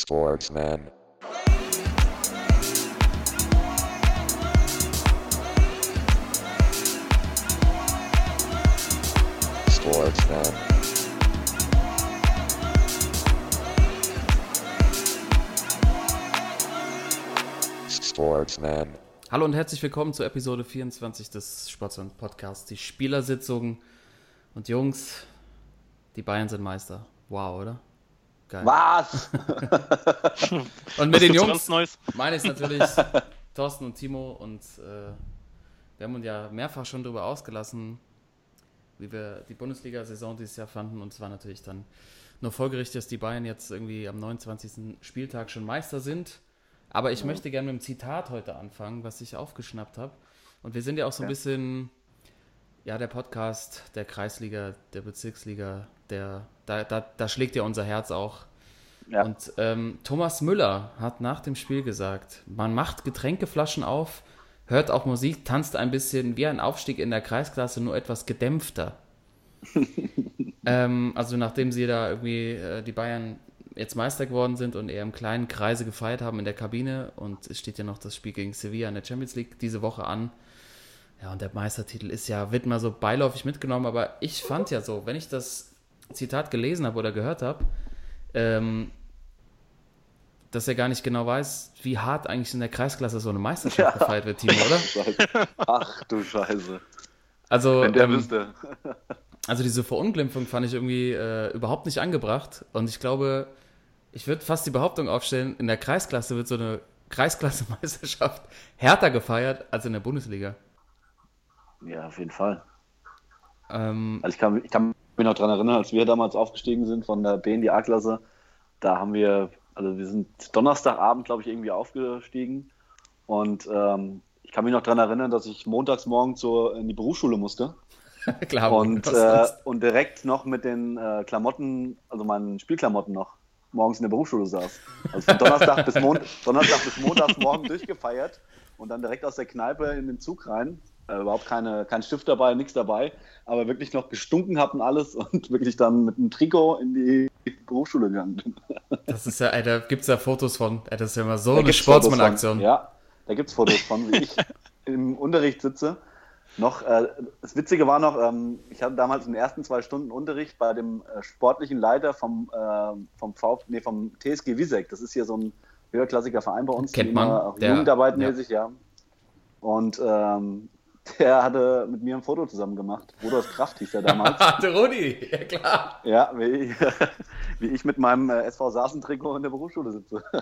Sportsman. Sportsman. Sportsman. Hallo und herzlich willkommen zur Episode 24 des Sportsman Podcasts. Die Spielersitzung. Und Jungs, die Bayern sind Meister. Wow, oder? Geil. Was? Und mit den ist Jungs Neues. meine ich natürlich Thorsten und Timo und äh, wir haben uns ja mehrfach schon darüber ausgelassen, wie wir die Bundesliga-Saison dieses Jahr fanden und es war natürlich dann nur folgerichtig, dass die Bayern jetzt irgendwie am 29. Spieltag schon Meister sind. Aber ich möchte gerne mit einem Zitat heute anfangen, was ich aufgeschnappt habe. Und wir sind ja auch so ein Ja. bisschen, ja, der Podcast der Kreisliga, der Bezirksliga, der, da, da, da schlägt ja unser Herz auch. Ja. Und ähm, Thomas Müller hat nach dem Spiel gesagt, man macht Getränkeflaschen auf, hört auch Musik, tanzt ein bisschen wie ein Aufstieg in der Kreisklasse, nur etwas gedämpfter. ähm, also nachdem sie da irgendwie äh, die Bayern jetzt Meister geworden sind und eher im kleinen Kreise gefeiert haben in der Kabine und es steht ja noch das Spiel gegen Sevilla in der Champions League diese Woche an. Ja, und der Meistertitel ist ja, wird mal so beiläufig mitgenommen, aber ich fand ja so, wenn ich das Zitat gelesen habe oder gehört habe, ähm, dass er gar nicht genau weiß, wie hart eigentlich in der Kreisklasse so eine Meisterschaft Ja. gefeiert wird, Timo, oder? Ach du Scheiße. Also, Wenn der ähm, wüsste. also diese Verunglimpfung fand ich irgendwie äh, überhaupt nicht angebracht. Und ich glaube, ich würde fast die Behauptung aufstellen, in der Kreisklasse wird so eine Kreisklasse-Meisterschaft härter gefeiert als in der Bundesliga. Ja, auf jeden Fall. Ähm, Also ich kann, ich kann mich noch daran erinnern, als wir damals aufgestiegen sind von der B in die A-Klasse, da haben wir, also wir sind Donnerstagabend, glaube ich, irgendwie aufgestiegen. Und ähm, ich kann mich noch daran erinnern, dass ich montags morgen zur, in die Berufsschule musste. klar, Und, äh, und direkt noch mit den äh, Klamotten, also meinen Spielklamotten noch, morgens in der Berufsschule saß. Also von Donnerstag bis, Mon Donnerstag bis Montagsmorgen durchgefeiert und dann direkt aus der Kneipe in den Zug rein. Äh, überhaupt keine, kein Stift dabei, nichts dabei, aber wirklich noch gestunken hatten alles und wirklich dann mit einem Trikot in die Berufsschule gegangen bin. das ist ja, ey, da gibt es ja Fotos von. Ey, das ist ja immer so Da eine Sportsmann-Aktion. Ja, da gibt es Fotos von, wie ich im Unterricht sitze. Noch, äh, das Witzige war noch, ähm, ich hatte damals in den ersten zwei Stunden Unterricht bei dem äh, sportlichen Leiter vom, äh, vom, VfB, nee, vom TSG Wiesek. Das ist hier so ein höherklassiger Verein bei uns. Kennt man, immer Auch der- Jugendarbeitmäßig, ja. Und ähm, der hatte mit mir ein Foto zusammen gemacht. Rudolf Kraft hieß er damals. Der Rudi, ja klar. ja, wie ich, wie ich mit meinem äh, SV Saaßen-Trikot in der Berufsschule sitze.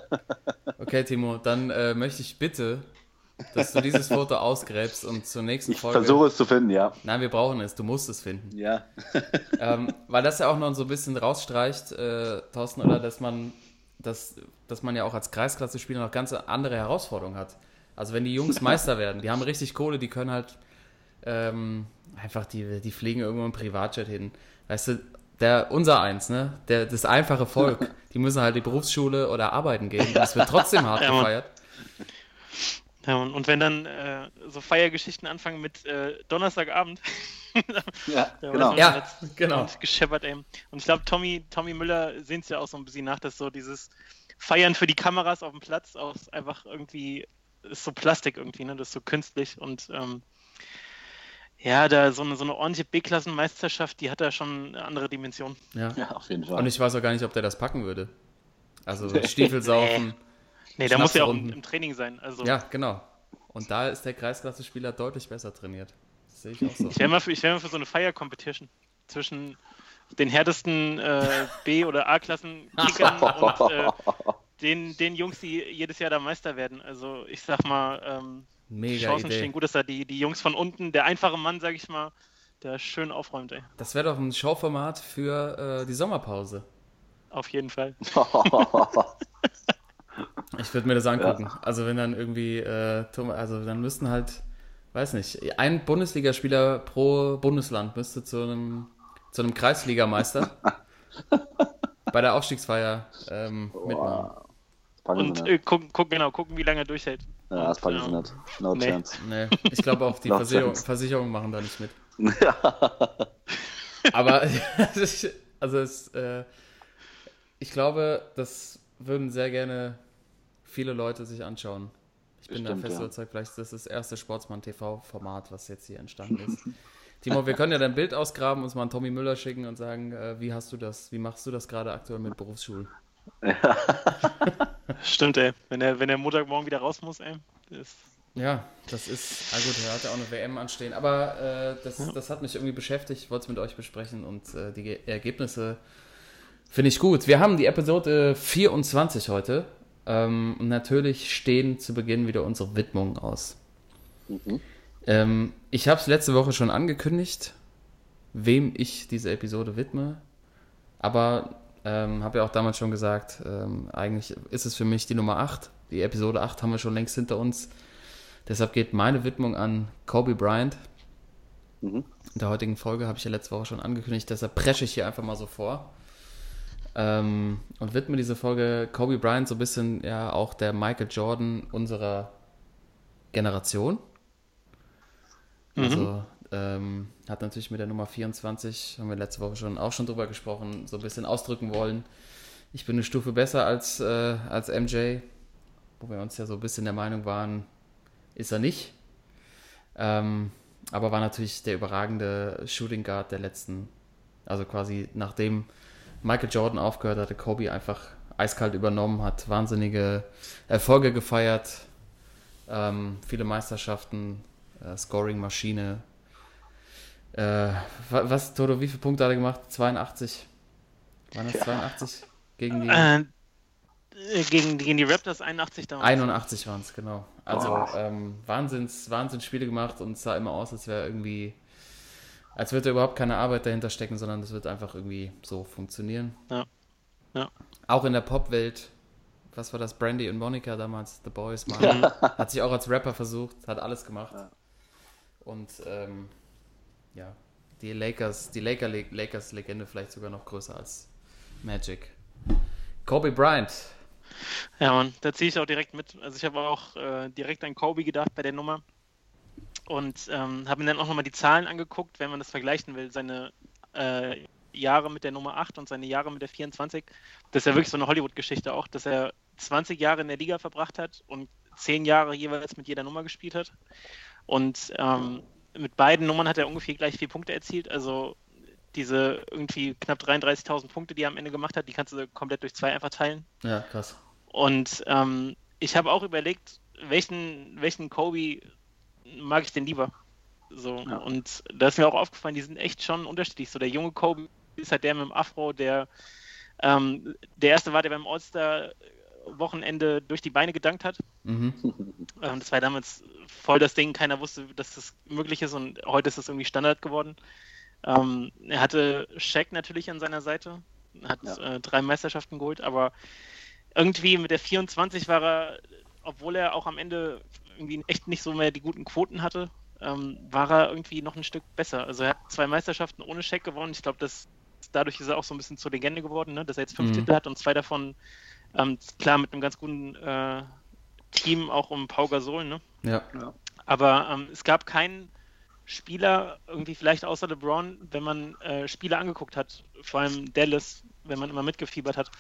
Okay, Timo, dann äh, möchte ich bitte, dass du dieses Foto ausgräbst und zur nächsten Ich Folge. versuche es zu finden, ja. Nein, wir brauchen es, du musst es finden. Ja. ähm, weil das ja auch noch so ein bisschen rausstreicht, äh, Thorsten, oder dass man, dass, dass man ja auch als Kreisklasse-Spieler noch ganz andere Herausforderungen hat. Also wenn die Jungs Meister werden, die haben richtig Kohle, die können halt ähm, einfach, die, die fliegen irgendwo im Privatjet hin. Weißt du, der, unser Eins, ne? Der, das einfache Volk, die müssen halt die Berufsschule oder arbeiten gehen. Das wird trotzdem hart Ja, gefeiert. Ja, und, und wenn dann äh, so Feiergeschichten anfangen mit äh, Donnerstagabend, Ja, genau. Ja, jetzt genau. und gescheppert, ey. Und ich glaube, Tommy, Tommy Müller sehen es ja auch so ein bisschen nach, dass so dieses Feiern für die Kameras auf dem Platz auch einfach irgendwie ist so Plastik irgendwie, ne? Das ist so künstlich und ähm, ja, da so eine, so eine ordentliche B-Klassenmeisterschaft, die hat da schon eine andere Dimension. Ja. Ja, auf jeden Fall. Und ich weiß auch gar nicht, ob der das packen würde. Also Stiefel saufen. Nee, da muss ja auch im, Training sein. Also Ja, genau. Und da ist der Kreisklasse-Spieler deutlich besser trainiert. Das sehe ich auch so. Ich wäre mal, für- ich wär mal für so eine Fire-Competition zwischen den härtesten äh, B- oder A-Klassen-Kickern und äh, den, den Jungs, die jedes Jahr da Meister werden. Also ich sag mal, ähm, die Mega Chancen Idee. stehen gut, dass da die, die Jungs von unten, der einfache Mann, sag ich mal, der schön aufräumt, ey. Das wäre doch ein Showformat für äh, die Sommerpause. Auf jeden Fall. Ich würde mir das angucken. Also wenn dann irgendwie, äh, also dann müssten halt, weiß nicht, ein Bundesligaspieler pro Bundesland müsste zu einem, zu einem Kreisligameister bei der Aufstiegsfeier ähm, mitmachen. Das Und äh, gucken, gucken, genau, gucken, wie lange er durchhält. Ja, das packen sie ähm, nicht. No nee. chance. Nee, ich glaube auch die Noch Versicherung. Versicherungen machen da nicht mit. Aber also es, äh, ich glaube, dass würden sehr gerne viele Leute sich anschauen. Ich bin Bestimmt, da fest ja. überzeugt, vielleicht ist das das erste Sportsmann-TV-Format, was jetzt hier entstanden ist. Timo, wir können ja dein Bild ausgraben, uns mal an Tommy Müller schicken und sagen, äh, wie hast du das, wie machst du das gerade aktuell mit Berufsschul? Stimmt, ey. Wenn er, wenn er Montagmorgen wieder raus muss, ey. Das, Ja, das ist, ah gut, er hat ja auch eine WM anstehen, aber äh, das, das hat mich irgendwie beschäftigt, ich wollte es mit euch besprechen und äh, die Ge- Ergebnisse finde ich gut. Wir haben die Episode 24 heute ähm, und natürlich stehen zu Beginn wieder unsere Widmungen aus. Ähm, ich habe es letzte Woche schon angekündigt, wem ich diese Episode widme, aber ähm, habe ja auch damals schon gesagt, ähm, eigentlich ist es für mich die Nummer 8. Die Episode 8 haben wir schon längst hinter uns. Deshalb geht meine Widmung an Kobe Bryant. Mhm. In der heutigen Folge habe ich ja letzte Woche schon angekündigt, deshalb presche ich hier einfach mal so vor. Ähm, und widme diese Folge Kobe Bryant so ein bisschen ja auch der Michael Jordan unserer Generation. Also ähm, hat natürlich mit der Nummer 24, haben wir letzte Woche schon auch schon drüber gesprochen, so ein bisschen ausdrücken wollen. Ich bin eine Stufe besser als, äh, als MJ, wo wir uns ja so ein bisschen der Meinung waren, ist er nicht. Ähm, aber war natürlich der überragende Shooting Guard der letzten, also quasi nachdem Michael Jordan aufgehört hatte, Kobe einfach eiskalt übernommen, hat wahnsinnige Erfolge gefeiert, ähm, viele Meisterschaften, äh, Scoring-Maschine. Äh, wa- was, Toto, wie viele Punkte hat er gemacht? 82? Waren das Ja. 82? Gegen die äh, äh, gegen, gegen die Raptors 81 damals. 81 waren es, genau. Also Boah. ähm, Wahnsinns, Wahnsinnsspiele gemacht und es sah immer aus, als wäre irgendwie, als würde überhaupt keine Arbeit dahinter stecken, sondern es wird einfach irgendwie so funktionieren. Ja. Ja. Auch in der Popwelt, was war das, Brandy und Monica damals, The Boys, Mann, hat sich auch als Rapper versucht, hat alles gemacht. Ja. Und ähm, ja, die Lakers, die Laker, Lakers-Legende vielleicht sogar noch größer als Magic. Kobe Bryant. Ja, Mann, da ziehe ich auch direkt mit. Also ich habe auch äh, direkt an Kobe gedacht bei der Nummer und ähm, habe mir dann auch nochmal die Zahlen angeguckt, wenn man das vergleichen will, seine äh, Jahre mit der Nummer 8 und seine Jahre mit der 24. Das ist ja wirklich so eine Hollywood-Geschichte auch, dass er 20 Jahre in der Liga verbracht hat und 10 Jahre jeweils mit jeder Nummer gespielt hat. Und ähm, mit beiden Nummern hat er ungefähr gleich vier Punkte erzielt. Also diese irgendwie knapp 33.000 Punkte, die er am Ende gemacht hat, die kannst du komplett durch zwei einfach teilen. Ja, krass. Und ähm, ich habe auch überlegt, welchen, welchen Kobe mag ich denn lieber? So, Ja. und da ist mir auch aufgefallen, die sind echt schon unterschiedlich. So, der junge Kobe ist halt der mit dem Afro, der ähm, der erste war, der beim All-Star-Wochenende durch die Beine gedankt hat. Mhm. Ähm, das war damals voll das Ding, keiner wusste, dass das möglich ist und heute ist das irgendwie Standard geworden. Ähm, er hatte Shaq natürlich an seiner Seite, hat Ja. äh, drei Meisterschaften geholt, aber irgendwie mit der 24 war er, obwohl er auch am Ende irgendwie echt nicht so mehr die guten Quoten hatte, ähm, war er irgendwie noch ein Stück besser. Also er hat zwei Meisterschaften ohne Shaq gewonnen. Ich glaube, das dadurch ist er auch so ein bisschen zur Legende geworden, ne? dass er jetzt fünf Mhm. Titel hat und zwei davon ähm, klar mit einem ganz guten äh, Team auch um Pau Gasol, ne? Ja. Aber ähm, es gab keinen Spieler, irgendwie vielleicht außer LeBron, wenn man äh, Spiele angeguckt hat, vor allem Dallas, wenn man immer mitgefiebert hat.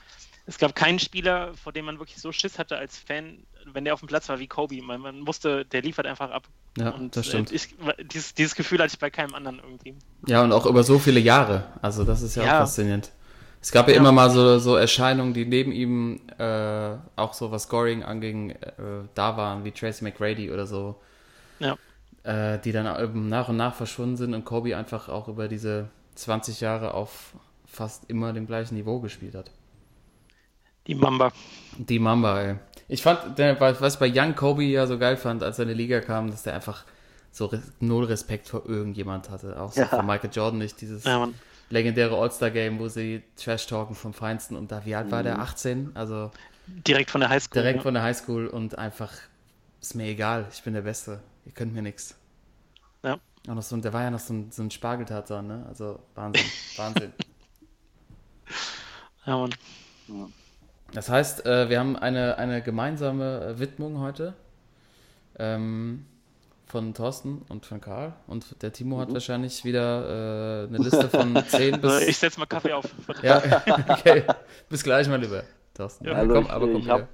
Es gab keinen Spieler, vor dem man wirklich so Schiss hatte als Fan, wenn der auf dem Platz war wie Kobe. Man, man wusste, der liefert einfach ab. Ja, und das stimmt. Äh, ich, dieses, dieses Gefühl hatte ich bei keinem anderen irgendwie. Ja, und auch über so viele Jahre. Also das ist ja, Ja. auch faszinierend. Es gab ja, Ja. immer mal so, so Erscheinungen, die neben ihm äh, auch so was Scoring anging, äh, da waren, wie Tracy McGrady oder so, Ja. äh, die dann eben nach und nach verschwunden sind und Kobe einfach auch über diese 20 Jahre auf fast immer dem gleichen Niveau gespielt hat. Die Mamba. Die Mamba, ey. Ich fand, der, was ich bei Young Kobe ja so geil fand, als er in die Liga kam, dass der einfach so null Respekt vor irgendjemand hatte. Auch so Ja. vor Michael Jordan nicht. Dieses Ja, Mann. Legendäre All-Star-Game, wo sie Trash-talken vom Feinsten und da, wie alt war der? 18? Also Direkt von der Highschool. direkt ja. von der Highschool und einfach, ist mir egal, ich bin der Beste. Ihr könnt mir nichts. Ja. Noch so, der war ja noch so ein, so ein Spargeltarzan, ne? Also Wahnsinn, Wahnsinn. Ja, Mann. Das heißt, äh, wir haben eine, eine gemeinsame äh, Widmung heute ähm, von Thorsten und von Karl. Und der Timo hat wahrscheinlich wieder äh, eine Liste von 10 Also ich bis. setze mal Kaffee auf. Ja, okay. Bis gleich, mein Lieber. Thorsten. Ja, Also komm, ich, aber komm ich habe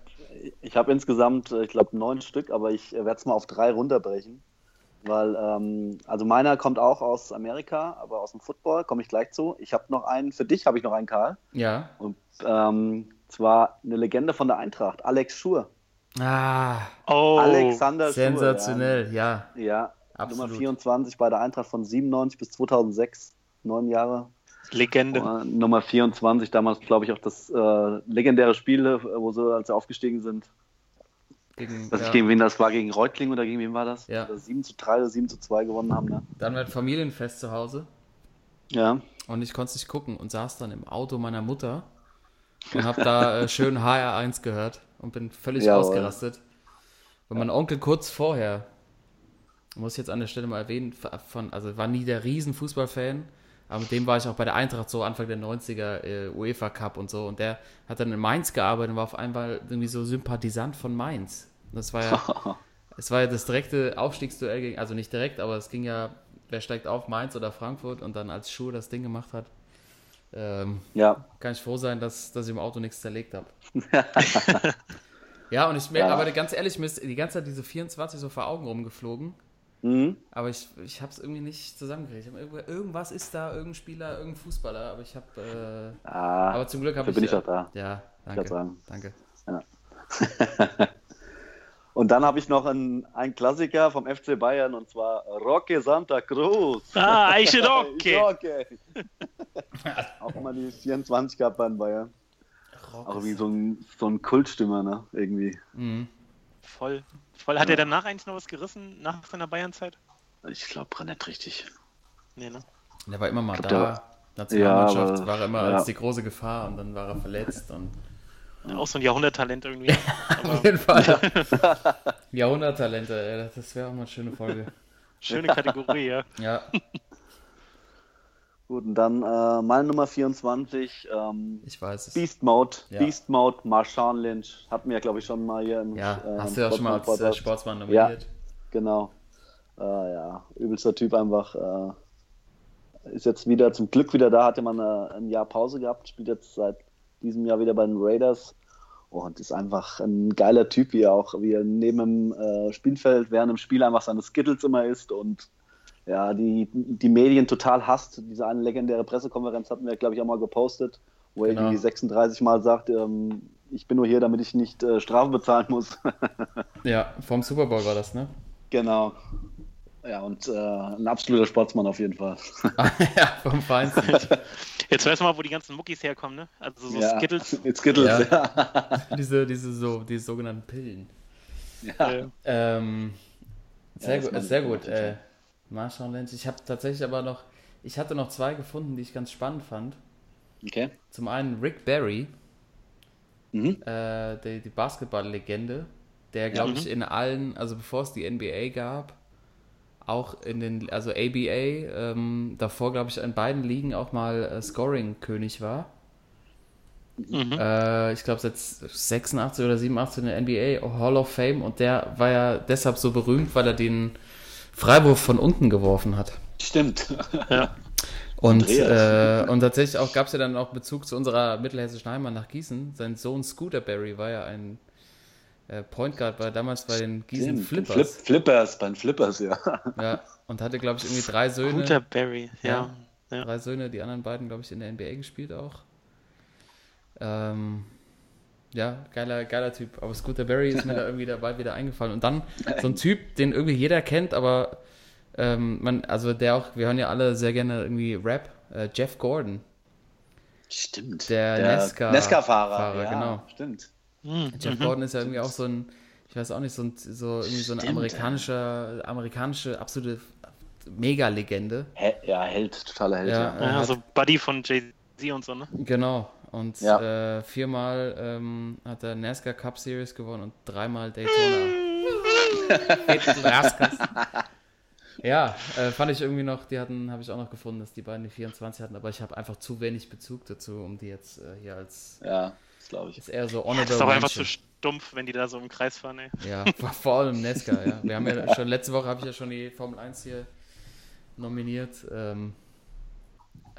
ich hab insgesamt, äh, ich glaube, neun Stück, aber ich werde es mal auf drei runterbrechen. Weil, ähm, also meiner kommt auch aus Amerika, aber aus dem Football, komme ich gleich zu. Ich habe noch einen, für dich habe ich noch einen, Karl. Ja. Und ähm, zwar eine Legende von der Eintracht, Alex Schur. Ah, Oh, Alexander sensationell, ja. Schur. Ja, ja Absolut. Nummer 24 bei der Eintracht von 97 bis 2006, neun Jahre. Legende. Äh, Nummer 24, damals glaube ich auch das äh, legendäre Spiel, äh, wo sie, als sie aufgestiegen sind. Gegen, Weiß ja. ich, gegen wen das war, gegen Reutling oder gegen wen war das? Ja. Oder 7 zu 3 oder 7 zu 2 gewonnen haben, ne? Dann wird Familienfest zu Hause Ja. und ich konnte es nicht gucken und saß dann im Auto meiner Mutter und habe da äh, schön HR1 gehört und bin völlig Jawohl. ausgerastet. Weil mein Onkel kurz vorher, muss ich jetzt an der Stelle mal erwähnen, von, also war nie der riesen Fußballfan, aber mit dem war ich auch bei der Eintracht so Anfang der 90er, äh, UEFA Cup und so und der hat dann in Mainz gearbeitet und war auf einmal irgendwie so Sympathisant von Mainz. Und das war ja, es war ja das direkte Aufstiegsduell gegen, also nicht direkt, aber es ging ja, wer steigt auf, Mainz oder Frankfurt und dann als Schuh das Ding gemacht hat. Ähm, Ja. kann ich froh sein, dass, dass ich im Auto nichts zerlegt habe. ja, und ich merke, Ja. aber ganz ehrlich, mir ist die ganze Zeit diese 24 so vor Augen rumgeflogen. Mhm. Aber ich, ich habe es irgendwie nicht zusammengekriegt. Ich Irgendwas ist da, irgendein Spieler, irgendein Fußballer, aber ich habe. Äh, Ah, aber zum Glück habe ich. bin ich doch da. Ja, danke. sagen. Danke. Und dann habe ich noch einen, einen Klassiker vom FC Bayern und zwar Roque Santa Cruz. Ah, Eiche Rocke. Roque. Auch immer die 24 gehabt bei den Bayern. Auch wie so ein, so ein Kultstümmer, ne? Irgendwie. Mhm. Voll. Voll. Hat er danach eigentlich noch was gerissen, nach seiner Bayernzeit? Ich glaube nicht richtig. Nee, ne? Der war immer mal glaub, da. Nationalmannschaft Ja, aber- war er immer ja. als die große Gefahr und dann war er verletzt und Auch so ein Jahrhunderttalent irgendwie. auf Aber jeden Fall. Jahrhunderttalente, ey, das wäre auch mal eine schöne Folge. schöne Kategorie, ja. Ja, Gut, und dann äh, meine Nummer 24, ähm, ich weiß es. Beast Mode. Ja. Beast Mode, Marshawn Lynch. Hatten wir, glaube ich, schon mal hier im Ja, äh, hast du ja auch schon mal als äh, Sportsman-Podcast. Sportsmann nominiert. Genau. Äh, ja, übelster Typ einfach. Äh, ist jetzt wieder zum Glück wieder da, hatte man äh, ein Jahr Pause gehabt, spielt jetzt seit diesem Jahr wieder bei den Raiders und ist einfach ein geiler Typ, wie er auch, wie er neben dem äh, Spielfeld während dem Spiel einfach seine Skittles immer isst und ja, die, die Medien total hasst. Diese eine legendäre Pressekonferenz hatten wir, glaube ich, auch mal gepostet, wo er Genau. irgendwie 36 Mal sagt, ähm, ich bin nur hier, damit ich nicht äh, Strafe bezahlen muss. Ja, vom Super Bowl war das, ne? Genau. Ja, und äh, ein absoluter Sportsmann auf jeden Fall. ja, vom Feinsten. Jetzt weißt du mal, wo die ganzen Muckis herkommen, ne? Also so ja. Skittles. Skittles, Ja. ja. diese, diese, so, diese sogenannten Pillen. ja. Äh, Ähm, sehr das gut, sehr gut. Äh, Marshall Lynch. Ich habe tatsächlich aber noch, ich hatte noch zwei gefunden, die ich ganz spannend fand. Okay. Zum einen Rick Barry, Mhm. äh, die, die Basketball-Legende, der, glaube Ja. ich, in allen, also bevor es die NBA gab, auch in den, also ABA, ähm, davor, glaube ich, in beiden Ligen auch mal äh, Scoring-König war. mhm. Äh, ich glaube, seit 86 oder 87 in der NBA Hall of Fame und der war ja deshalb so berühmt, weil er den Freiwurf von unten geworfen hat. Stimmt. ja. Und, äh, und tatsächlich auch gab es ja dann auch Bezug zu unserer mittelhessischen Heimat nach Gießen. Sein Sohn Scooter Barry war ja ein äh, Point Guard, war damals bei den Gießen Stimmt. Flippers. Flip, Flippers, bei den Flippers, ja. Ja, und hatte, glaube ich, irgendwie drei Söhne. Guter Barry, ja. ja. Drei Söhne, die anderen beiden, glaube ich, in der NBA gespielt auch. Ähm, ja, geiler, geiler Typ. Aber Scooter Barry ist mir da irgendwie dabei wieder eingefallen. Und dann so ein Typ, den irgendwie jeder kennt, aber ähm, man, also der auch, wir hören ja alle sehr gerne irgendwie Rap, äh, Jeff Gordon. Stimmt. Der Nesca- Nesca-Fahrer, Fahrer, ja, genau. Stimmt. Mhm. Jeff Gordon ist ja irgendwie auch so ein, ich weiß auch nicht, so, ein, so irgendwie so eine Stimmt, amerikanische, amerikanische absolute Mega-Legende. He ja, Held, totaler Held. Ja. Ja. Ja, so Buddy von Jay-Z und so, ne? Genau. Und Ja. äh, viermal ähm, hat er NASCAR Cup Series gewonnen und dreimal Daytona. Ja, äh, fand ich irgendwie noch, die hatten, habe ich auch noch gefunden, dass die beiden die 24 hatten, aber ich habe einfach zu wenig Bezug dazu, um die jetzt äh, hier als, ja, glaube ich. ist eher so Das honorable ist auch einfach zu stumpf, wenn die da so im Kreis fahren, ey. Ja, vor- vor allem NASCAR, ja. Wir haben ja schon, letzte Woche habe ich ja schon die Formel 1 hier nominiert. Ähm,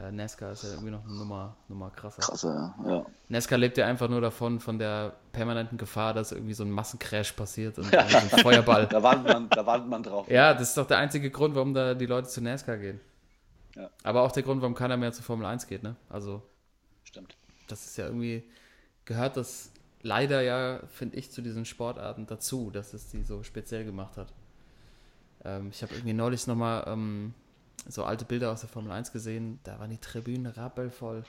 äh, Nesca ist ja irgendwie noch eine Nummer, Nummer krasser. Krasser, ja. Nesca lebt ja einfach nur davon, von der permanenten Gefahr, dass irgendwie so ein Massencrash passiert und, und so ein Feuerball. Da wartet man, da wartet man drauf. Ja, das ist doch der einzige Grund, warum da die Leute zu NASCAR gehen. Ja. Aber auch der Grund, warum keiner mehr zu Formel 1 geht, ne? Also, Stimmt. das ist ja irgendwie, gehört das leider ja, finde ich, zu diesen Sportarten dazu, dass es die so speziell gemacht hat. Ähm, ich habe irgendwie neulich nochmal ähm, so alte Bilder aus der Formel 1 gesehen, da waren die Tribünen rappelvoll.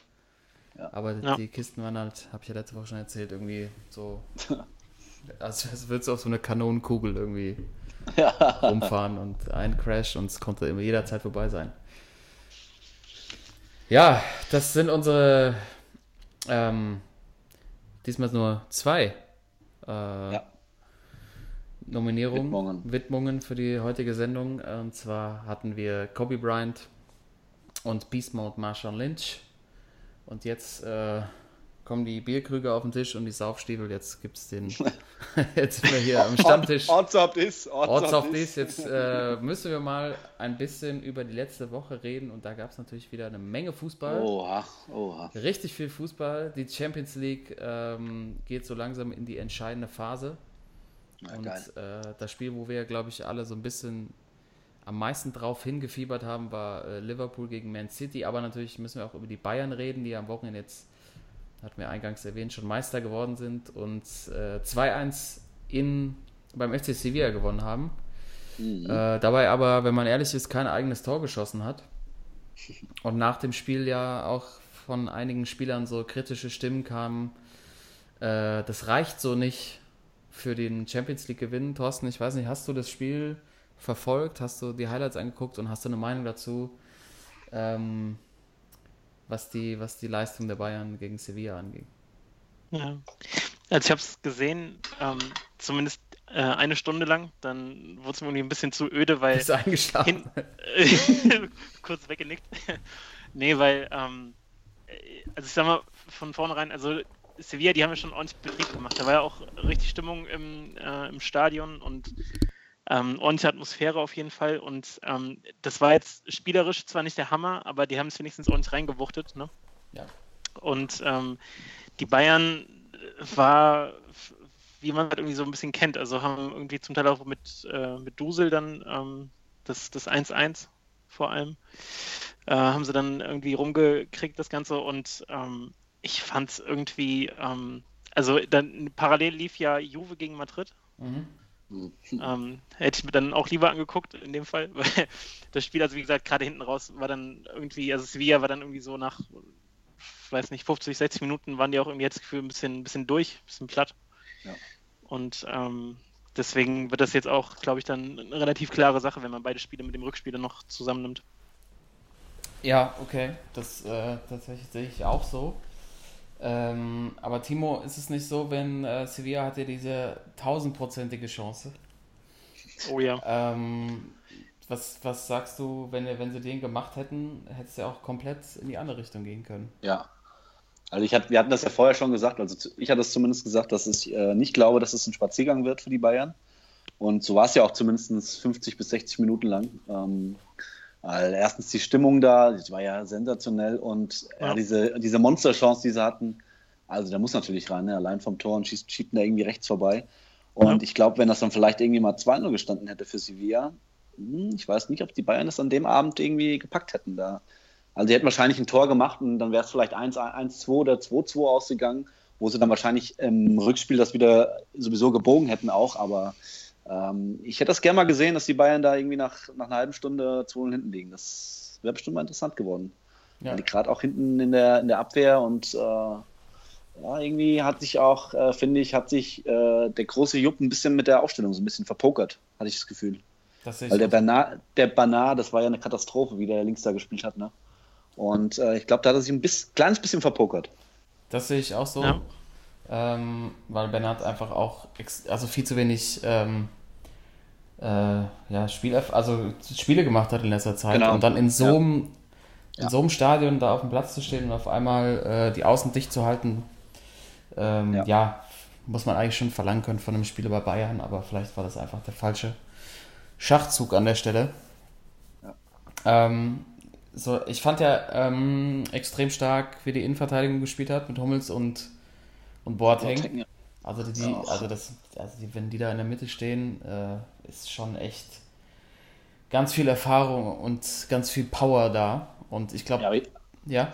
Ja. Aber Ja. die Kisten waren halt, habe ich ja letzte Woche schon erzählt, irgendwie so, als, als würdest du auf so eine Kanonenkugel irgendwie rumfahren und ein Crash und es konnte immer jederzeit vorbei sein. Ja, das sind unsere ähm, diesmal nur zwei äh, Ja. Nominierungen, Widmungen. Widmungen für die heutige Sendung. Und zwar hatten wir Kobe Bryant und Beast Mode Marshawn Lynch. Und jetzt äh, kommen die Bierkrüge auf den Tisch und die Saufstiefel. Jetzt gibt es den. jetzt sind wir hier am Stammtisch. Ortsoft ist. Ortsoft ist. Jetzt äh, müssen wir mal ein bisschen über die letzte Woche reden. Und da gab es natürlich wieder eine Menge Fußball. Oha, oha. Richtig viel Fußball. Die Champions League ähm, geht so langsam in die entscheidende Phase. Ja, und äh, das Spiel, wo wir, glaube ich, alle so ein bisschen am meisten drauf hingefiebert haben, war äh, Liverpool gegen Man City. Aber natürlich müssen wir auch über die Bayern reden, die am Wochenende jetzt, hatten wir eingangs erwähnt, schon Meister geworden sind und äh, 2-1 in, beim FC Sevilla gewonnen haben. Mhm. Äh, dabei aber, wenn man ehrlich ist, kein eigenes Tor geschossen hat. Und nach dem Spiel ja auch von einigen Spielern so kritische Stimmen kamen, äh, das reicht so nicht für den Champions League Gewinn. Thorsten, ich weiß nicht, hast du das Spiel verfolgt? Hast du die Highlights angeguckt und hast du eine Meinung dazu, ähm, was, die, was die Leistung der Bayern gegen Sevilla anging? Ja. Also ich habe es gesehen, ähm, zumindest äh, eine Stunde lang. Dann wurde es mir irgendwie ein bisschen zu öde, weil Bist eingeschlafen? hin, kurz weggenickt. nee, weil, ähm, äh, also ich sag mal von vornherein, also Sevilla, die haben ja schon ordentlich Betrieb gemacht. Da war ja auch richtig Stimmung im, äh, im Stadion und ähm, ordentliche Atmosphäre auf jeden Fall. Und ähm, das war jetzt spielerisch zwar nicht der Hammer, aber die haben es wenigstens ordentlich reingewuchtet. Ne? Ja. Und ähm, die Bayern war, wie man halt irgendwie so ein bisschen kennt, also haben irgendwie zum Teil auch mit, äh, mit Dusel dann ähm, das das 1-1 vor allem, äh, haben sie dann irgendwie rumgekriegt, das Ganze. Und ähm, ich fand es irgendwie, ähm, also dann parallel lief ja Juve gegen Madrid. Mhm. Ähm, hätte ich mir dann auch lieber angeguckt in dem Fall, weil das Spiel, also wie gesagt, gerade hinten raus war dann irgendwie, also Sevilla war dann irgendwie so nach, ich weiß nicht, 50, 60 Minuten waren die auch irgendwie jetzt Gefühl ein bisschen, ein bisschen durch, ein bisschen platt. Ja. Und ähm, deswegen wird das jetzt auch, glaube ich, dann eine relativ klare Sache, wenn man beide Spiele mit dem Rückspiel dann noch zusammennimmt. Ja, okay, das äh, tatsächlich sehe ich auch so. Ähm, aber Timo, ist es nicht so, wenn äh, Sevilla hat ja diese tausendprozentige Chance? Oh ja. Ähm, was, was sagst du, wenn, wenn sie den gemacht hätten, hätte es ja auch komplett in die andere Richtung gehen können? Ja. Also ich hatte, wir hatten das ja vorher schon gesagt, also ich hatte es zumindest gesagt, dass ich äh, nicht glaube, dass es ein Spaziergang wird für die Bayern. Und so war es ja auch zumindest 50 bis 60 Minuten lang. Ähm, weil erstens die Stimmung da, die war ja sensationell und ja. Ja. diese, diese Monsterchance, die sie hatten, also der muss natürlich rein, ne? allein vom Tor und schießt, schiebt ihn da irgendwie rechts vorbei. Und Ja. ich glaube, wenn das dann vielleicht irgendwie mal 2-0 gestanden hätte für Sevilla, hm, ich weiß nicht, ob die Bayern das an dem Abend irgendwie gepackt hätten da. Also die hätten wahrscheinlich ein Tor gemacht und dann wäre es vielleicht 1-2 oder 2-2 ausgegangen, wo sie dann wahrscheinlich im Rückspiel das wieder sowieso gebogen hätten auch, aber ähm, ich hätte das gerne mal gesehen, dass die Bayern da irgendwie nach, nach einer halben Stunde 2 hinten liegen. Das wäre bestimmt mal interessant geworden. Ja. Weil die gerade auch hinten in der, in der Abwehr und äh, ja, irgendwie hat sich auch, äh, finde ich, hat sich äh, der große Jupp ein bisschen mit der Aufstellung so ein bisschen verpokert, hatte ich das Gefühl. Das sehe ich Weil der. Bernard, der Bernard, das war ja eine Katastrophe, wie der links da gespielt hat, ne? Und äh, ich glaube, da hat er sich ein bisschen, kleines bisschen verpokert. Das sehe ich auch so. Ja. Ähm, weil Bernhard einfach auch also viel zu wenig ähm, äh, ja, Spiel also Spiele gemacht hat in letzter Zeit. Genau. Und dann in so Ja. einem in Ja. so einem Stadion da auf dem Platz zu stehen und auf einmal äh, die Außen dicht zu halten, ähm, ja. Ja. muss man eigentlich schon verlangen können von einem Spieler bei Bayern, aber vielleicht war das einfach der falsche Schachzug an der Stelle. Ja. Ähm, so, ich fand ja ähm, extrem stark, wie die Innenverteidigung gespielt hat mit Hummels und, und Boateng. Boateng, ja. Also, die, Ja. also, das, also die, wenn die da in der Mitte stehen, äh, ist schon echt ganz viel Erfahrung und ganz viel Power da. Und ich glaube, Ja, ja,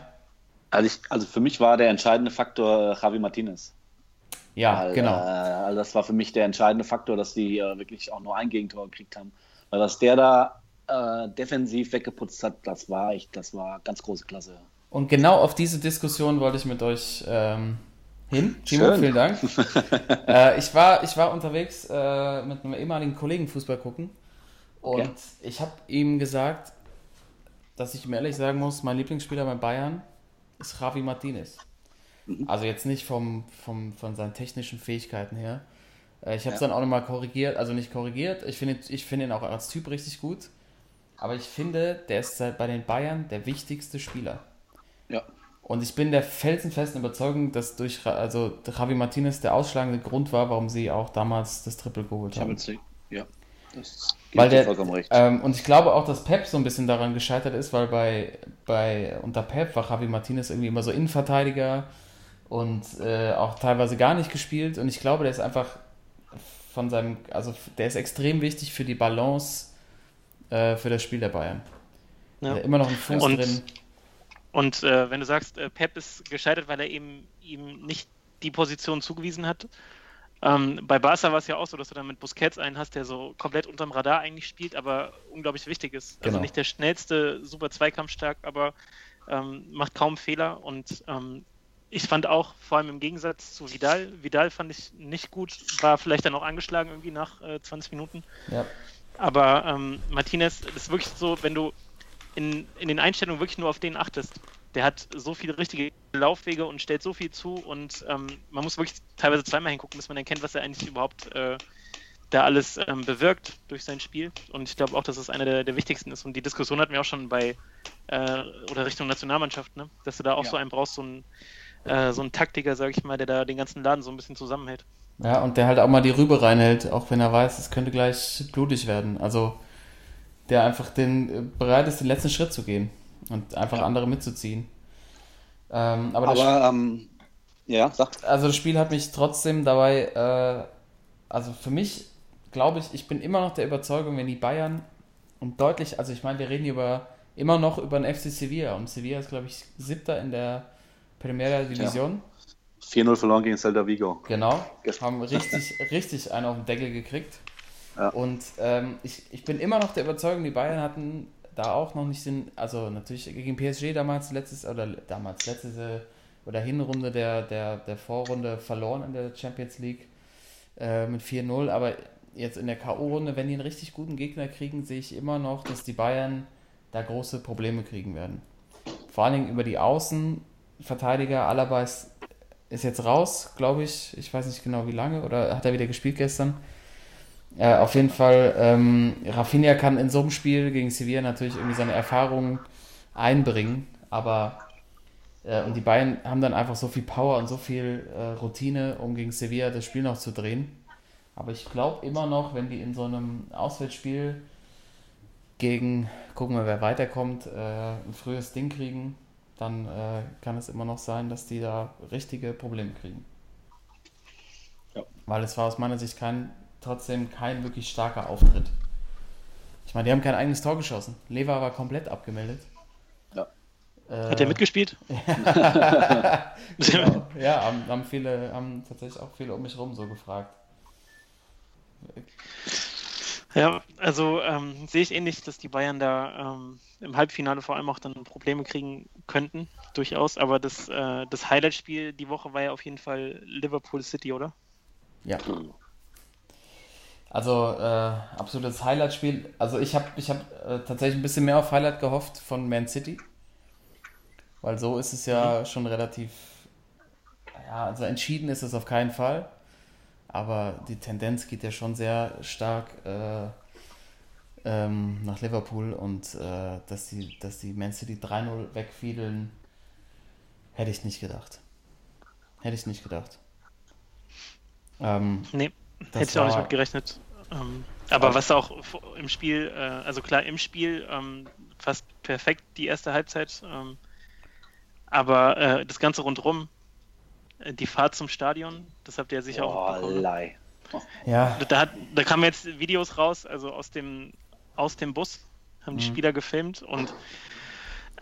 also, ich, also für mich war der entscheidende Faktor äh, Javi Martinez. ja, Weil, genau. Äh, also das war für mich der entscheidende Faktor, dass die äh, wirklich auch nur ein Gegentor gekriegt haben. Weil was der da äh, defensiv weggeputzt hat, das war echt, das war ganz große Klasse. Und genau auf diese Diskussion wollte ich mit euch ähm, hin. Timo, Schön. vielen Dank. äh, ich, war, ich war unterwegs äh, mit einem ehemaligen Kollegen Fußball gucken und Okay. ich habe ihm gesagt, dass ich ihm ehrlich sagen muss, mein Lieblingsspieler bei Bayern ist Javi Martinez. Mhm. Also jetzt nicht vom, vom, von seinen technischen Fähigkeiten her. Äh, ich habe es Ja. dann auch nochmal korrigiert, also nicht korrigiert. Ich finde ich finde ihn auch als Typ richtig gut. Aber ich finde, der ist bei den Bayern der wichtigste Spieler. Ja. Und ich bin der felsenfesten Überzeugung, dass durch also Javi Martinez der ausschlagende Grund war, warum sie auch damals das Triple geholt haben. Ja, das Weil der, vollkommen recht. ähm, und ich glaube auch, dass Pep so ein bisschen daran gescheitert ist, weil bei, bei unter Pep war Javi Martinez irgendwie immer so Innenverteidiger und äh, auch teilweise gar nicht gespielt. Und ich glaube, der ist einfach von seinem, also der ist extrem wichtig für die Balance äh, für das Spiel der Bayern. Ja. Der immer noch einen Fuß Und- drin. Und äh, wenn du sagst, äh, Pep ist gescheitert, weil er eben ihm nicht die Position zugewiesen hat. Ähm, bei Barca war es ja auch so, dass du dann mit Busquets einen hast, der so komplett unterm Radar eigentlich spielt, aber unglaublich wichtig ist. Also Genau. nicht der schnellste, super zweikampfstark, aber ähm, macht kaum Fehler. Und ähm, ich fand auch, vor allem im Gegensatz zu Vidal, Vidal fand ich nicht gut, war vielleicht dann auch angeschlagen irgendwie nach äh, 20 Minuten. Ja. Aber ähm, Martinez das ist wirklich so, wenn du in, in den Einstellungen wirklich nur auf den achtest. Der hat so viele richtige Laufwege und stellt so viel zu und ähm, man muss wirklich teilweise zweimal hingucken, bis man erkennt, was er eigentlich überhaupt äh, da alles ähm, bewirkt durch sein Spiel. Und ich glaube auch, dass es einer der, der wichtigsten ist. Und die Diskussion hatten wir auch schon bei äh, oder Richtung Nationalmannschaft, ne? dass du da auch Ja. so einen brauchst, so einen, äh, so einen Taktiker, sag ich mal, der da den ganzen Laden so ein bisschen zusammenhält. Ja, und der halt auch mal die Rübe reinhält, auch wenn er weiß, es könnte gleich blutig werden. Also der einfach den, äh, bereit ist, den letzten Schritt zu gehen und einfach andere mitzuziehen. Ähm, aber das, Aber, ähm, ja, sag. also das Spiel hat mich trotzdem dabei, äh, also für mich glaube ich, ich bin immer noch der Überzeugung, wenn die Bayern und deutlich, also ich meine, wir reden hier über, immer noch über den FC Sevilla und Sevilla ist, glaube ich, siebter in der Primera Division. 4-0 verloren gegen Celta Vigo. Genau, haben richtig, richtig einen auf den Deckel gekriegt. Und ähm, ich, ich bin immer noch der Überzeugung, die Bayern hatten da auch noch nicht den, also natürlich gegen PSG damals letztes, oder damals letzte oder Hinrunde der, der, der Vorrunde verloren in der Champions League äh, mit 4-0, aber jetzt in der K.O.-Runde, wenn die einen richtig guten Gegner kriegen, sehe ich immer noch, dass die Bayern da große Probleme kriegen werden. Vor allen Dingen über die Außenverteidiger, Alaba ist, ist jetzt raus, glaube ich. Ich weiß nicht genau wie lange, oder hat er wieder gespielt gestern? Äh, auf jeden Fall, ähm, Rafinha kann in so einem Spiel gegen Sevilla natürlich irgendwie seine Erfahrungen einbringen, aber äh, und die Bayern haben dann einfach so viel Power und so viel äh, Routine, um gegen Sevilla das Spiel noch zu drehen. Aber ich glaube immer noch, wenn die in so einem Auswärtsspiel gegen, gucken wir, wer weiterkommt, äh, ein frühes Ding kriegen, dann äh, kann es immer noch sein, dass die da richtige Probleme kriegen. Ja. Weil es war aus meiner Sicht kein, trotzdem kein wirklich starker Auftritt. Ich meine, die haben kein eigenes Tor geschossen. Lever war komplett abgemeldet. Ja. Äh, Hat er mitgespielt? Genau. Ja, haben, haben viele, haben tatsächlich auch viele um mich rum so gefragt. Ja, also ähm, sehe ich ähnlich, dass die Bayern da ähm, im Halbfinale vor allem auch dann Probleme kriegen könnten, durchaus. Aber das, äh, das Highlight-Spiel die Woche war ja auf jeden Fall Liverpool City, oder? Ja. Also äh, absolutes Highlight-Spiel. Also ich habe ich hab, äh, tatsächlich ein bisschen mehr auf Highlight gehofft von Man City. Weil so ist es ja schon relativ, ja, also entschieden ist es auf keinen Fall. Aber die Tendenz geht ja schon sehr stark äh, ähm, nach Liverpool und äh, dass, die, dass die Man City 3-0 wegfiedeln, hätte ich nicht gedacht. Hätte ich nicht gedacht. Ähm, Nee, Das hätte ich auch nicht mit gerechnet. Ähm, aber was auch im Spiel, äh, also klar, im Spiel ähm, fast perfekt die erste Halbzeit. Ähm, aber äh, das Ganze rundherum, äh, die Fahrt zum Stadion, das habt ihr ja sicher auch Oh, lei. Ja, Da, hat, da kamen jetzt Videos raus, also aus dem, aus dem Bus haben die Mhm. Spieler gefilmt und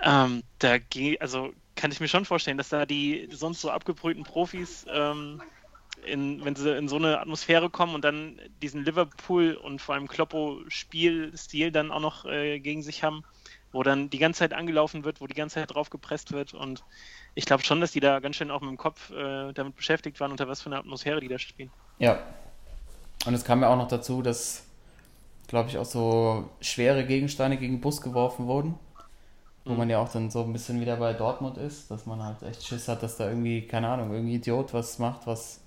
ähm, da geht, also kann ich mir schon vorstellen, dass da die sonst so abgebrühten Profis, ähm, in, wenn sie in so eine Atmosphäre kommen und dann diesen Liverpool und vor allem Kloppo-Spielstil dann auch noch äh, gegen sich haben, wo dann die ganze Zeit angelaufen wird, wo die ganze Zeit drauf gepresst wird und ich glaube schon, dass die da ganz schön auch mit dem Kopf äh, damit beschäftigt waren, unter was für eine Atmosphäre die da spielen. ja. Und es kam ja auch noch dazu, dass, glaube ich, auch so schwere Gegensteine gegen den Bus geworfen wurden. Wo Mhm. man ja auch dann so ein bisschen wieder bei Dortmund ist, dass man halt echt Schiss hat, dass da irgendwie, keine Ahnung, irgendwie Idiot was macht, was,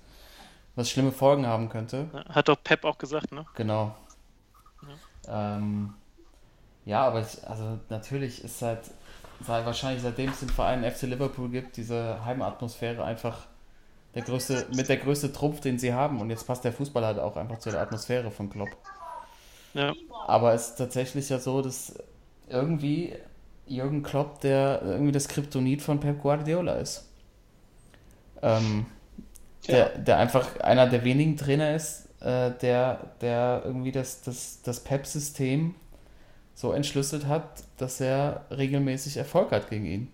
was schlimme Folgen haben könnte. Ja, Hat doch Pep auch gesagt, ne? Genau. Ähm, ja, aber ich, also natürlich ist halt, sei wahrscheinlich seitdem es den Verein FC Liverpool gibt, diese Heimatmosphäre einfach der größte, mit der größte Trumpf, den sie haben. Und jetzt passt der Fußball halt auch einfach zu der Atmosphäre von Klopp. Ja. Aber es ist tatsächlich ja so, dass irgendwie Jürgen Klopp der irgendwie das Kryptonit von Pep Guardiola ist. Ähm, der, der einfach einer der wenigen Trainer ist, äh, der, der irgendwie das, das, das Pep-System so entschlüsselt hat, dass er regelmäßig Erfolg hat gegen ihn.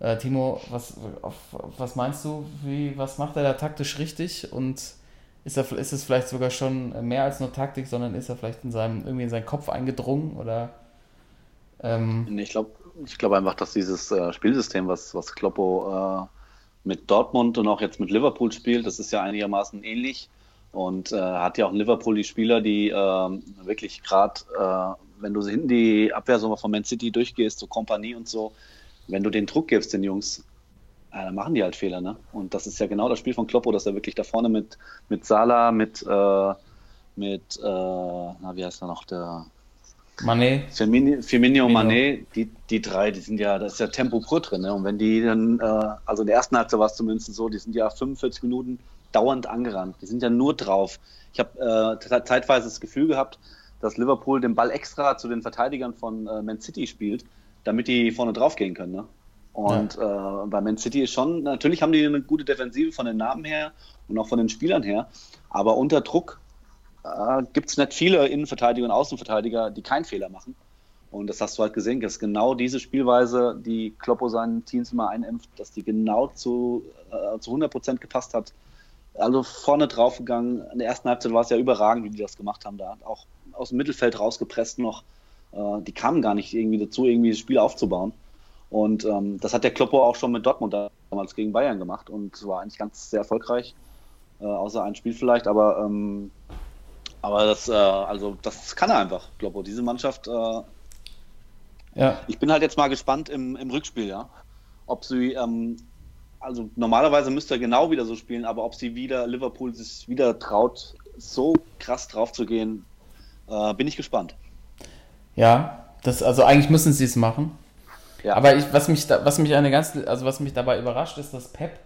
Äh, Timo, was, auf, was meinst du, wie, was macht er da taktisch richtig und ist, er, ist es vielleicht sogar schon mehr als nur Taktik, sondern ist er vielleicht in seinem, irgendwie in seinen Kopf eingedrungen oder ähm, Ich glaube ich glaub einfach, dass dieses äh, Spielsystem, was, was Kloppo äh, mit Dortmund und auch jetzt mit Liverpool spielt, das ist ja einigermaßen ähnlich. Und äh, hat ja auch Liverpool die Spieler, die ähm, wirklich gerade, äh, wenn du hinten die Abwehr so von Man City durchgehst, so Kompanie und so, wenn du den Druck gibst, den Jungs, äh, dann machen die halt Fehler. Ne? Und das ist ja genau das Spiel von Kloppo, dass er wirklich da vorne mit, mit Salah, mit, äh, mit äh, na, wie heißt er noch, der Mané, Firmino, Firmino Firmino. Mané, die, die drei, die sind ja, da ist ja Tempo pur drin. Ne? Und wenn die dann, äh, also in der ersten Halbzeit war es zumindest so, die sind ja 45 Minuten dauernd angerannt. Die sind ja nur drauf. Ich habe äh, zeitweise das Gefühl gehabt, dass Liverpool den Ball extra zu den Verteidigern von äh, Man City spielt, damit die vorne drauf gehen können. Ne? Und äh, bei Man City ist schon, natürlich haben die eine gute Defensive von den Namen her und auch von den Spielern her, aber unter Druck äh, gibt es nicht viele Innenverteidiger und Außenverteidiger, die keinen Fehler machen. Und das hast du halt gesehen, dass genau diese Spielweise, die Kloppo seinen Teams immer einimpft, dass die genau zu, äh, zu 100% gepasst hat. Also vorne draufgegangen. In der ersten Halbzeit war es ja überragend, wie die das gemacht haben. Da auch aus dem Mittelfeld rausgepresst noch. Äh, die kamen gar nicht irgendwie dazu, irgendwie das Spiel aufzubauen. Und ähm, das hat der Kloppo auch schon mit Dortmund damals gegen Bayern gemacht und war eigentlich ganz sehr erfolgreich. Äh, außer ein Spiel vielleicht, aber ähm, aber das, äh, also das kann er einfach, Kloppo. Diese Mannschaft, äh, ja, ich bin halt jetzt mal gespannt im, im Rückspiel, ja. Ob sie, ähm, also normalerweise müsste er genau wieder so spielen, aber ob sie wieder, Liverpool sich wieder traut, so krass drauf zu gehen, äh, bin ich gespannt. ja, das, also eigentlich müssen sie es machen. Ja. Aber ich, was mich da, was mich eine ganz, also was mich dabei überrascht, ist, dass Pep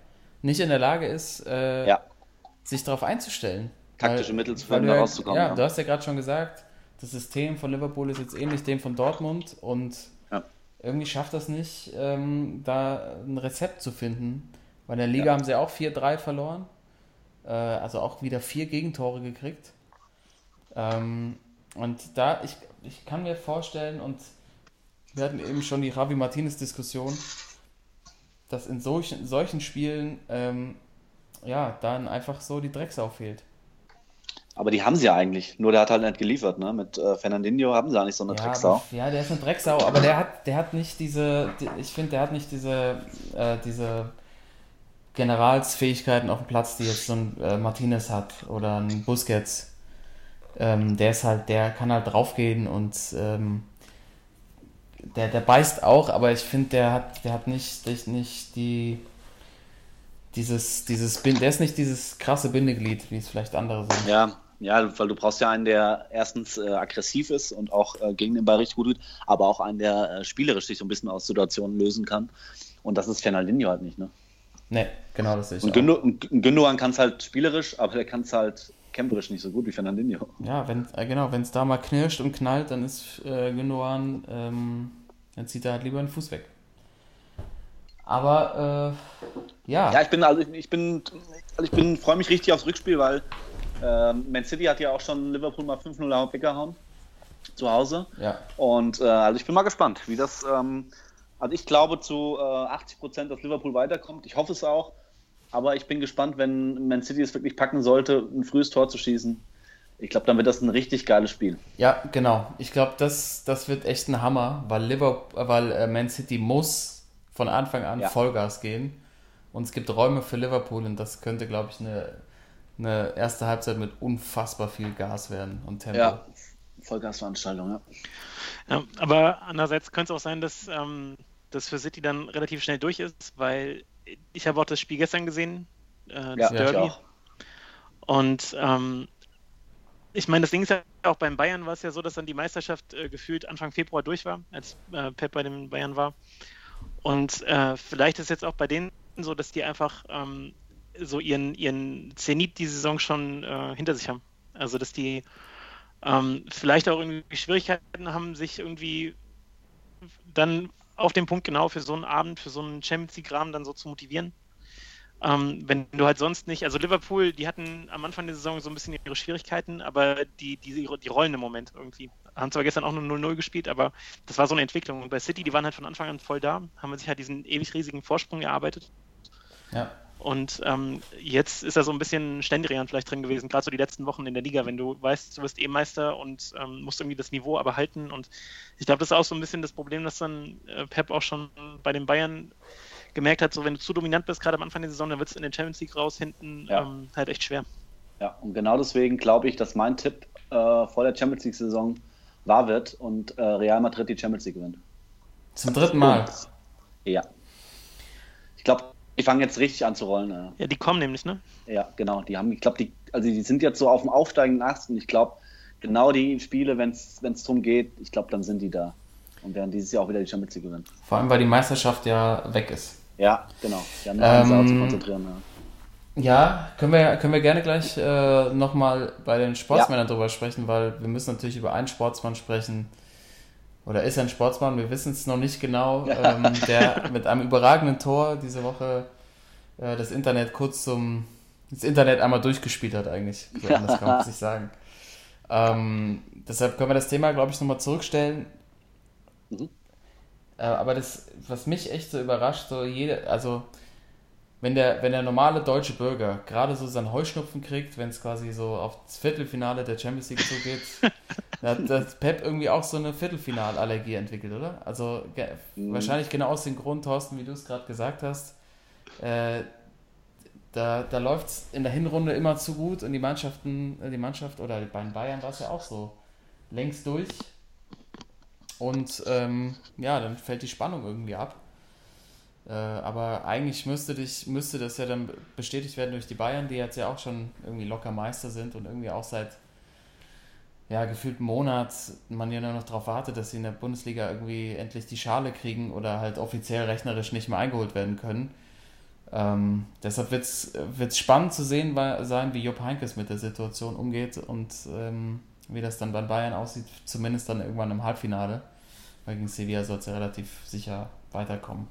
nicht in der Lage ist, äh, Ja. sich darauf einzustellen. Taktische Mittel zu weil finden, da ja, rauszukommen, Ja, ja. du hast ja gerade schon gesagt, das System von Liverpool ist jetzt ähnlich dem von Dortmund und Ja. irgendwie schafft das nicht, ähm, da ein Rezept zu finden. Bei der Liga Ja. haben sie auch 4-3 verloren, äh, also auch wieder vier Gegentore gekriegt. Ähm, und da, ich, ich kann mir vorstellen, und wir hatten eben schon die Ravi Martinez-Diskussion, dass in solchen, solchen Spielen ähm, ja, dann einfach so die Drecksau fehlt. Aber die haben sie ja eigentlich, nur der hat halt nicht geliefert, ne? Mit äh, Fernandinho haben sie eigentlich so eine Ja, Drecksau. aber, ja, der ist eine Drecksau, aber der hat, der hat nicht diese, die, ich finde, der hat nicht diese, äh, diese Generalsfähigkeiten auf dem Platz, die jetzt so ein äh, Martinez hat oder ein Busquets. Ähm, der ist halt, der kann halt draufgehen und ähm, der, der beißt auch, aber ich finde, der hat, der hat nicht, nicht, nicht die dieses, dieses der ist nicht dieses krasse Bindeglied, wie es vielleicht andere sind. Ja, ja, weil du brauchst ja einen, der erstens äh, aggressiv ist und auch äh, gegen den Ball richtig gut tut, aber auch einen, der äh, spielerisch sich so ein bisschen aus Situationen lösen kann. Und das ist Fernandinho halt nicht, ne? Ne, genau das sehe ich Und auch. Gündogan, und Gündogan kann es halt spielerisch, aber der kann es halt kämpferisch nicht so gut wie Fernandinho. Ja, wenn, äh, genau, wenn es da mal knirscht und knallt, dann ist äh, Gündogan, ähm, dann zieht er halt lieber den Fuß weg. Aber äh, ja. Ja, ich bin also ich bin also ich bin freue mich richtig aufs Rückspiel, weil äh, Man City hat ja auch schon Liverpool mal 5-0 weggehauen zu Hause. Ja. Und äh, also ich bin mal gespannt, wie das. Ähm, also ich glaube zu äh, 80 Prozent, dass Liverpool weiterkommt. Ich hoffe es auch. Aber ich bin gespannt, wenn Man City es wirklich packen sollte, ein frühes Tor zu schießen. Ich glaube, dann wird das ein richtig geiles Spiel. Ja, genau. Ich glaube, das, das wird echt ein Hammer, weil, Liverpool, weil äh, Man City muss von Anfang an Ja. Vollgas gehen. Und es gibt Räume für Liverpool und das könnte, glaube ich, eine, eine erste Halbzeit mit unfassbar viel Gas werden und Tempo. Ja, Vollgasveranstaltung, ja. Ja, aber andererseits könnte es auch sein, dass ähm, das für City dann relativ schnell durch ist, weil ich habe auch das Spiel gestern gesehen, äh, das Ja, ich Derby. auch. Und ähm, ich meine, das Ding ist ja auch beim Bayern war es ja so, dass dann die Meisterschaft äh, gefühlt Anfang Februar durch war, als äh, Pep bei den Bayern war. Und äh, vielleicht ist jetzt auch bei denen so, dass die einfach ähm, so ihren, ihren Zenit die Saison schon äh, hinter sich haben. Also, dass die ähm, vielleicht auch irgendwie Schwierigkeiten haben, sich irgendwie dann auf den Punkt genau für so einen Abend, für so einen Champions League-Rahmen dann so zu motivieren. Ähm, wenn du halt sonst nicht, also Liverpool, die hatten am Anfang der Saison so ein bisschen ihre Schwierigkeiten, aber die, die, die rollen im Moment irgendwie. Haben zwar gestern auch nur 0-0 gespielt, aber das war so eine Entwicklung. Und bei City, die waren halt von Anfang an voll da, haben sich halt diesen ewig riesigen Vorsprung erarbeitet. Ja. Und ähm, jetzt ist da so ein bisschen Ständerehan vielleicht drin gewesen, gerade so die letzten Wochen in der Liga, wenn du weißt, du wirst eh Meister und ähm, musst irgendwie das Niveau aber halten. Und ich glaube, das ist auch so ein bisschen das Problem, dass dann äh, Pep auch schon bei den Bayern gemerkt hat, so wenn du zu dominant bist, gerade am Anfang der Saison, dann wird es in der Champions League raus hinten Ja. ähm, halt echt schwer. Ja, und genau deswegen glaube ich, dass mein Tipp äh, vor der Champions League-Saison wahr wird und äh, Real Madrid die Champions League gewinnt. Zum dritten Mal. Ja. Ich glaube, die fangen jetzt richtig an zu rollen. Ja, Ja, die kommen nämlich, ne? ja genau. Die haben, ich glaube, die, also die sind jetzt so auf dem aufsteigenden Ast und ich glaube, genau die Spiele, wenn es darum geht, ich glaube, dann sind die da und werden dieses Jahr auch wieder die Champions League gewinnen. Vor allem, weil die Meisterschaft ja weg ist. Ja, genau. Die haben ähm, Ähm, zu konzentrieren. Ja. Ja, können wir, können wir gerne gleich äh, nochmal bei den Sportsmännern drüber sprechen, weil wir müssen natürlich über einen Sportsmann sprechen. Oder ist er ein Sportsmann? Wir wissen es noch nicht genau. Ähm, der mit einem überragenden Tor diese Woche äh, das Internet kurz zum das Internet einmal durchgespielt hat eigentlich. Anders kann man es nicht sagen. Ähm, deshalb können wir das Thema, glaube ich, nochmal zurückstellen. Mhm. Äh, aber das, was mich echt so überrascht, so jede, also wenn der, wenn der normale deutsche Bürger gerade so seinen Heuschnupfen kriegt, wenn es quasi so auf das Viertelfinale der Champions League zugeht, da hat das Pep irgendwie auch so eine Viertelfinalallergie entwickelt, oder? Also ge Mhm. wahrscheinlich genau aus dem Grund, Thorsten, wie du es gerade gesagt hast. Äh, da da läuft es in der Hinrunde immer zu gut und die Mannschaften, äh, die Mannschaft oder bei den Bayern war es ja auch so längst durch. Und ähm, ja, dann fällt die Spannung irgendwie ab. Äh, aber eigentlich müsste, dich, müsste das ja dann bestätigt werden durch die Bayern, die jetzt ja auch schon irgendwie locker Meister sind und irgendwie auch seit ja, gefühlt einem Monat man ja nur noch darauf wartet, dass sie in der Bundesliga irgendwie endlich die Schale kriegen oder halt offiziell rechnerisch nicht mehr eingeholt werden können. Ähm, deshalb wird es spannend zu sehen sein, wie Jupp Heynckes mit der Situation umgeht und ähm, wie das dann bei Bayern aussieht, zumindest dann irgendwann im Halbfinale. Weil gegen Sevilla soll es ja relativ sicher weiterkommen.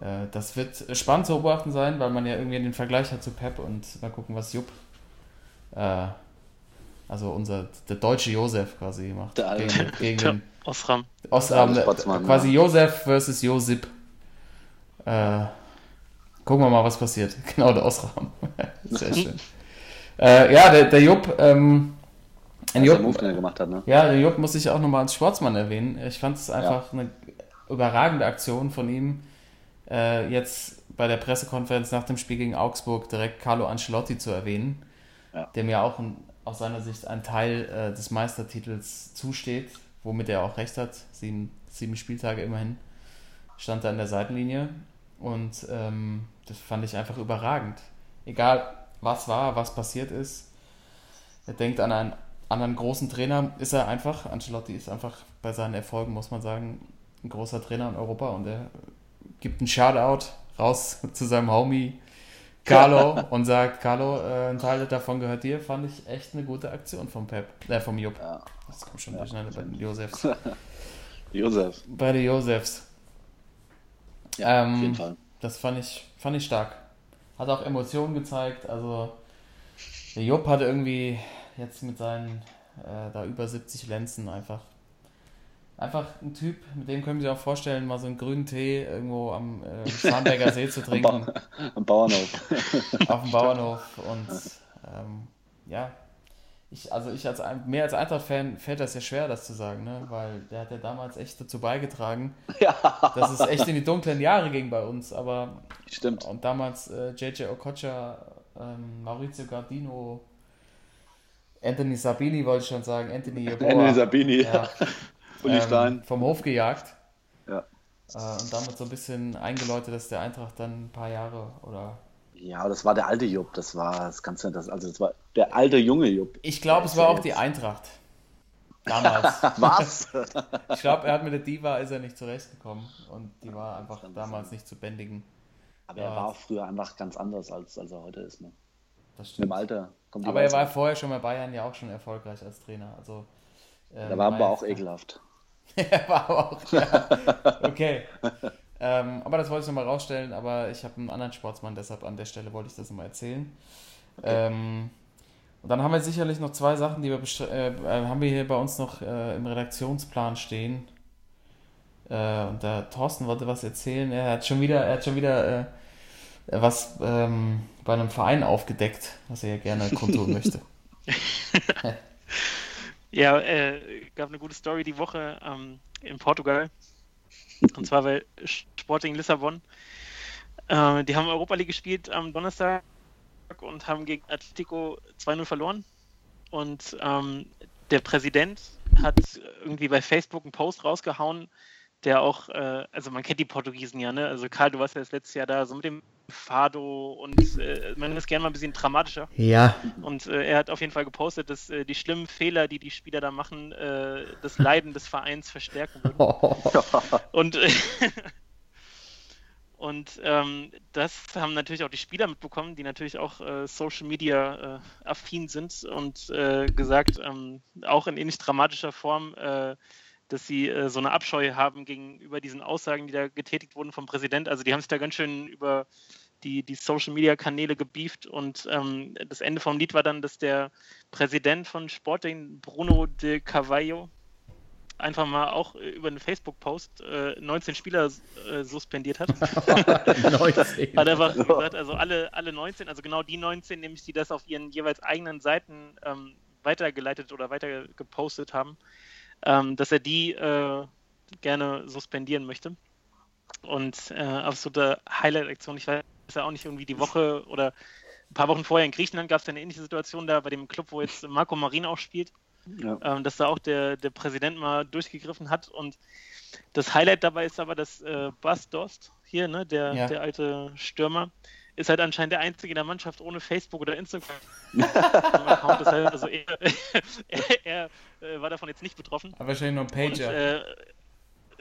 Äh, das wird spannend zu beobachten sein, weil man ja irgendwie den Vergleich hat zu Pep und mal gucken, was Jupp, äh, also unser, der deutsche Josef quasi macht. Der alte. Gegen, gegen Tja, den Osram. Osram, Der Sportsmann, quasi ja. Josef versus Josip. Äh, gucken wir mal, was passiert. Genau, der Osram. Sehr schön. äh, ja, der, der Jupp, ähm, ein der Jupp, Move, den er gemacht hat, ne? ja, der Jupp muss ich auch nochmal als Sportsmann erwähnen. Ich fand es einfach eine überragende Aktion von ihm, äh, jetzt bei der Pressekonferenz nach dem Spiel gegen Augsburg direkt Carlo Ancelotti zu erwähnen, Ja. dem ja auch ein, aus seiner Sicht ein Teil äh, des Meistertitels zusteht, womit er auch recht hat. Sieben, sieben Spieltage immerhin stand er an der Seitenlinie und ähm, das fand ich einfach überragend. Egal was war, was passiert ist, er denkt an einen anderen großen Trainer, ist er einfach, Ancelotti ist einfach bei seinen Erfolgen, muss man sagen, ein großer Trainer in Europa und er gibt einen Shoutout raus zu seinem Homie Carlo und sagt, Carlo, äh, ein Teil davon gehört dir, fand ich echt eine gute Aktion vom Pep, äh, vom Jupp. Ja. Das kommt schon durcheinander bei den Josefs. Josef. Bei den Josefs. Ja, Ähm, auf jeden Fall. Das fand ich, fand ich stark. Hat auch Emotionen gezeigt. Also, der Jupp hatte irgendwie jetzt mit seinen äh, da über 70 Lenzen einfach. Einfach ein Typ, mit dem können Sie sich auch vorstellen, mal so einen grünen Tee irgendwo am äh, Starnberger See zu trinken, Am Bauernhof. auf dem Bauernhof. Und ähm, ja, ich, also ich als mehr als Eintracht-Fan fällt das ja schwer, das zu sagen, ne? weil der hat ja damals echt dazu beigetragen, dass es echt in die dunklen Jahre ging bei uns. Aber Stimmt. und damals äh, JJ Okocha, ähm, Maurizio Gardino, Anthony Sabini wollte ich schon sagen, Anthony Yeboah, Anthony Sabini, ja, ähm, vom Hof gejagt. Ja. Äh, und damit so ein bisschen eingeläutet, dass der Eintracht dann ein paar Jahre oder. Ja, das war der alte Jupp. Das war das Ganze, das, also das war der alte junge Jupp. Ich glaube, es war auch die Eintracht. Damals. Was? ich glaube, er hat mit der Diva ist er nicht zurechtgekommen und die war einfach damals nicht zu bändigen. Aber er war früher einfach ganz anders, als, als er heute ist. Ne? Das stimmt. dem Alter Aber er war vorher schon bei Bayern ja auch schon erfolgreich als Trainer. Also, ähm, Da war aber auch ekelhaft. Er war auch, ja. Okay. ähm, aber das wollte ich nochmal rausstellen, aber ich habe einen anderen Sportsmann, deshalb an der Stelle wollte ich das nochmal erzählen. Ähm, und dann haben wir sicherlich noch zwei Sachen, die wir äh, äh, haben wir hier bei uns noch äh, im Redaktionsplan stehen. Äh, und der Thorsten wollte was erzählen. Er hat schon wieder, er hat schon wieder äh, was ähm, bei einem Verein aufgedeckt, was er ja gerne kundtun möchte. Ja, äh, gab eine gute Story die Woche ähm, in Portugal. Und zwar bei Sporting Lissabon. Äh, die haben Europa League gespielt am Donnerstag und haben gegen Atletico 2-0 verloren. Und ähm, der Präsident hat irgendwie bei Facebook einen Post rausgehauen, der auch, äh, also man kennt die Portugiesen ja, ne? Also Karl, du warst ja das letzte Jahr da, so mit dem Fado und äh, man ist gerne mal ein bisschen dramatischer. Ja. Und äh, er hat auf jeden Fall gepostet, dass äh, die schlimmen Fehler, die die Spieler da machen, äh, das Leiden des Vereins verstärken würden. Und, äh, und ähm, das haben natürlich auch die Spieler mitbekommen, die natürlich auch äh, Social Media äh, affin sind und äh, gesagt, ähm, auch in ähnlich dramatischer Form, äh, dass sie äh, so eine Abscheu haben gegenüber diesen Aussagen, die da getätigt wurden vom Präsident. Also die haben sich da ganz schön über die, die Social Media Kanäle gebieft und ähm, das Ende vom Lied war dann, dass der Präsident von Sporting, Bruno de Carvalho, einfach mal auch äh, über einen Facebook-Post äh, 19 Spieler äh, suspendiert hat. 19. Hat einfach gesagt, also alle, alle 19, also genau die 19, nämlich die das auf ihren jeweils eigenen Seiten ähm, weitergeleitet oder weiter gepostet haben, ähm, dass er die äh, gerne suspendieren möchte. Und äh, absolute Highlight-Aktion, ich weiß ja auch nicht, irgendwie die Woche oder ein paar Wochen vorher in Griechenland gab es eine ähnliche Situation da bei dem Club, wo jetzt Marco Marin auch spielt Ja. ähm, dass da auch der, der Präsident mal durchgegriffen hat. Und das Highlight dabei ist aber, dass äh, Bas Dost hier, ne, der, Ja. der alte Stürmer, ist halt anscheinend der einzige in der Mannschaft ohne Facebook oder Instagram. Das heißt, also er, er, er äh, war davon jetzt nicht betroffen. Aber wahrscheinlich nur ein Und, Pager. äh,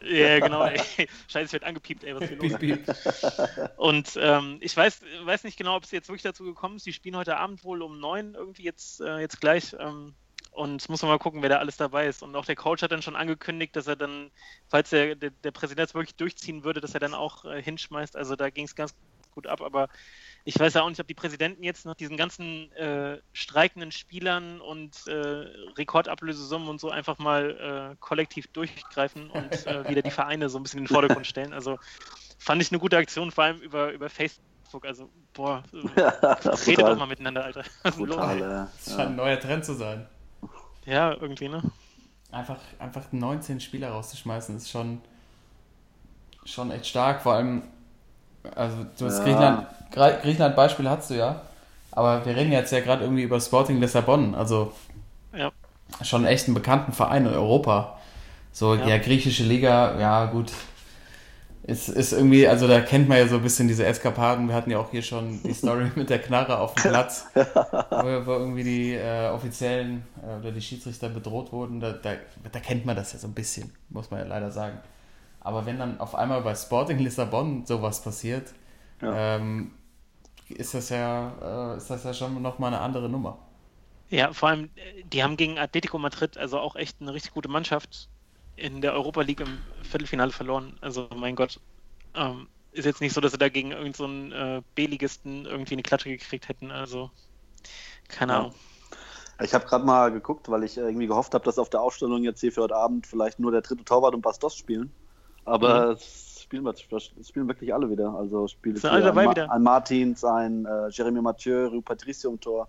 ja, genau. Ey. Scheiße, es wird angepiept, ey, was ist hier los? Und ähm, ich weiß, weiß nicht genau, ob es jetzt wirklich dazu gekommen ist. Die spielen heute Abend wohl um neun irgendwie jetzt, äh, jetzt gleich. Ähm, und muss man mal gucken, wer da alles dabei ist. Und auch der Coach hat dann schon angekündigt, dass er dann, falls der, der, der Präsident es wirklich durchziehen würde, dass er dann auch äh, hinschmeißt. Also da ging es ganz gut ab. Aber ich weiß ja auch nicht, ob die Präsidenten jetzt nach diesen ganzen äh, streikenden Spielern und äh, Rekordablösesummen und so einfach mal äh, kollektiv durchgreifen und äh, wieder die Vereine so ein bisschen in den Vordergrund stellen. Also fand ich eine gute Aktion, vor allem über, über Facebook. Also, boah, redet doch mal miteinander, Alter. Was ist denn los? Brutal, äh, Das scheint ja. ein neuer Trend zu sein. Ja, irgendwie, ne? Einfach, einfach 19 Spieler rauszuschmeißen, ist schon, schon echt stark. Vor allem, also du hast Ja. Griechenland, Griechenland-Beispiel hast du ja, aber wir reden jetzt ja gerade irgendwie über Sporting Lissabon, also Ja. schon echt einen bekannten Verein in Europa. So, ja, Ja. griechische Liga, ja gut. Ist, ist irgendwie, also da kennt man ja so ein bisschen diese Eskapaden. Wir hatten ja auch hier schon die Story mit der Knarre auf dem Platz, wo, wo irgendwie die äh, Offiziellen äh, oder die Schiedsrichter bedroht wurden. Da, da, da kennt man das ja so ein bisschen, muss man ja leider sagen. Aber wenn dann auf einmal bei Sporting Lissabon sowas passiert, Ja. ähm, ist das ja, äh, ist das ja schon nochmal eine andere Nummer. Ja, vor allem, äh, die haben gegen Atletico Madrid also auch echt eine richtig gute Mannschaft in der Europa League im Viertelfinale verloren. Also mein Gott, ähm, ist jetzt nicht so, dass sie da gegen irgendeinen so äh, B-Ligisten irgendwie eine Klatsche gekriegt hätten. Also keine ja. Ahnung. Ich habe gerade mal geguckt, weil ich irgendwie gehofft habe, dass auf der Ausstellung jetzt hier für heute Abend vielleicht nur der dritte Torwart und Bastos spielen. Aber mhm. es, spielen, es spielen wirklich alle wieder. Also spielt alle dabei ein, wieder. ein Martins, ein äh, Jeremy Mathieu, Rue Patricio im Tor.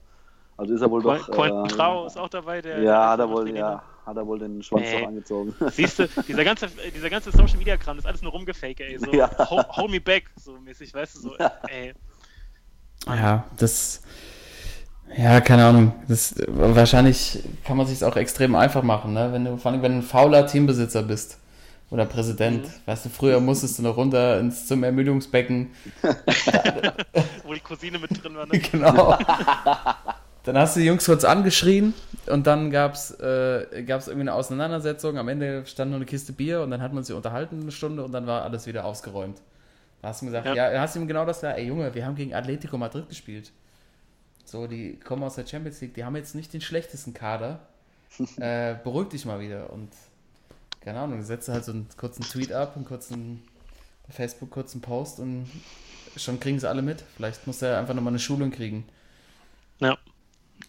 Also ist er wohl Qu doch. Quentin äh, Trau ist auch dabei. Der, ja, der hat er wohl, ja, hat er wohl den Schwanz ey. doch angezogen. Siehst du, dieser ganze, dieser ganze Social Media Kram, ist alles nur rumgefake, ey. So, Ja. hold, hold me back, so mäßig, weißt du, so, ey. Ja, das. Ja, keine Ahnung. Das, wahrscheinlich kann man sich auch extrem einfach machen, ne? Wenn du, vor allem, wenn du ein fauler Teambesitzer bist oder Präsident. Mhm. Weißt du, früher musstest du noch runter ins, zum Ermüdungsbecken. Wo die Cousine mit drin war, ne? genau. Dann hast du die Jungs kurz angeschrien und dann gab es äh, gab's irgendwie eine Auseinandersetzung. Am Ende stand nur eine Kiste Bier und dann hat man sich unterhalten eine Stunde und dann war alles wieder ausgeräumt. Da hast du ihm gesagt, ja, Ja. ja hast du ihm genau das gesagt, ey Junge, wir haben gegen Atletico Madrid gespielt. So, die kommen aus der Champions League, die haben jetzt nicht den schlechtesten Kader. äh, beruhig dich mal wieder und keine Ahnung, setze halt so einen kurzen Tweet ab, einen kurzen bei Facebook kurzen Post und schon kriegen sie alle mit. Vielleicht muss er einfach nochmal eine Schulung kriegen. Ja.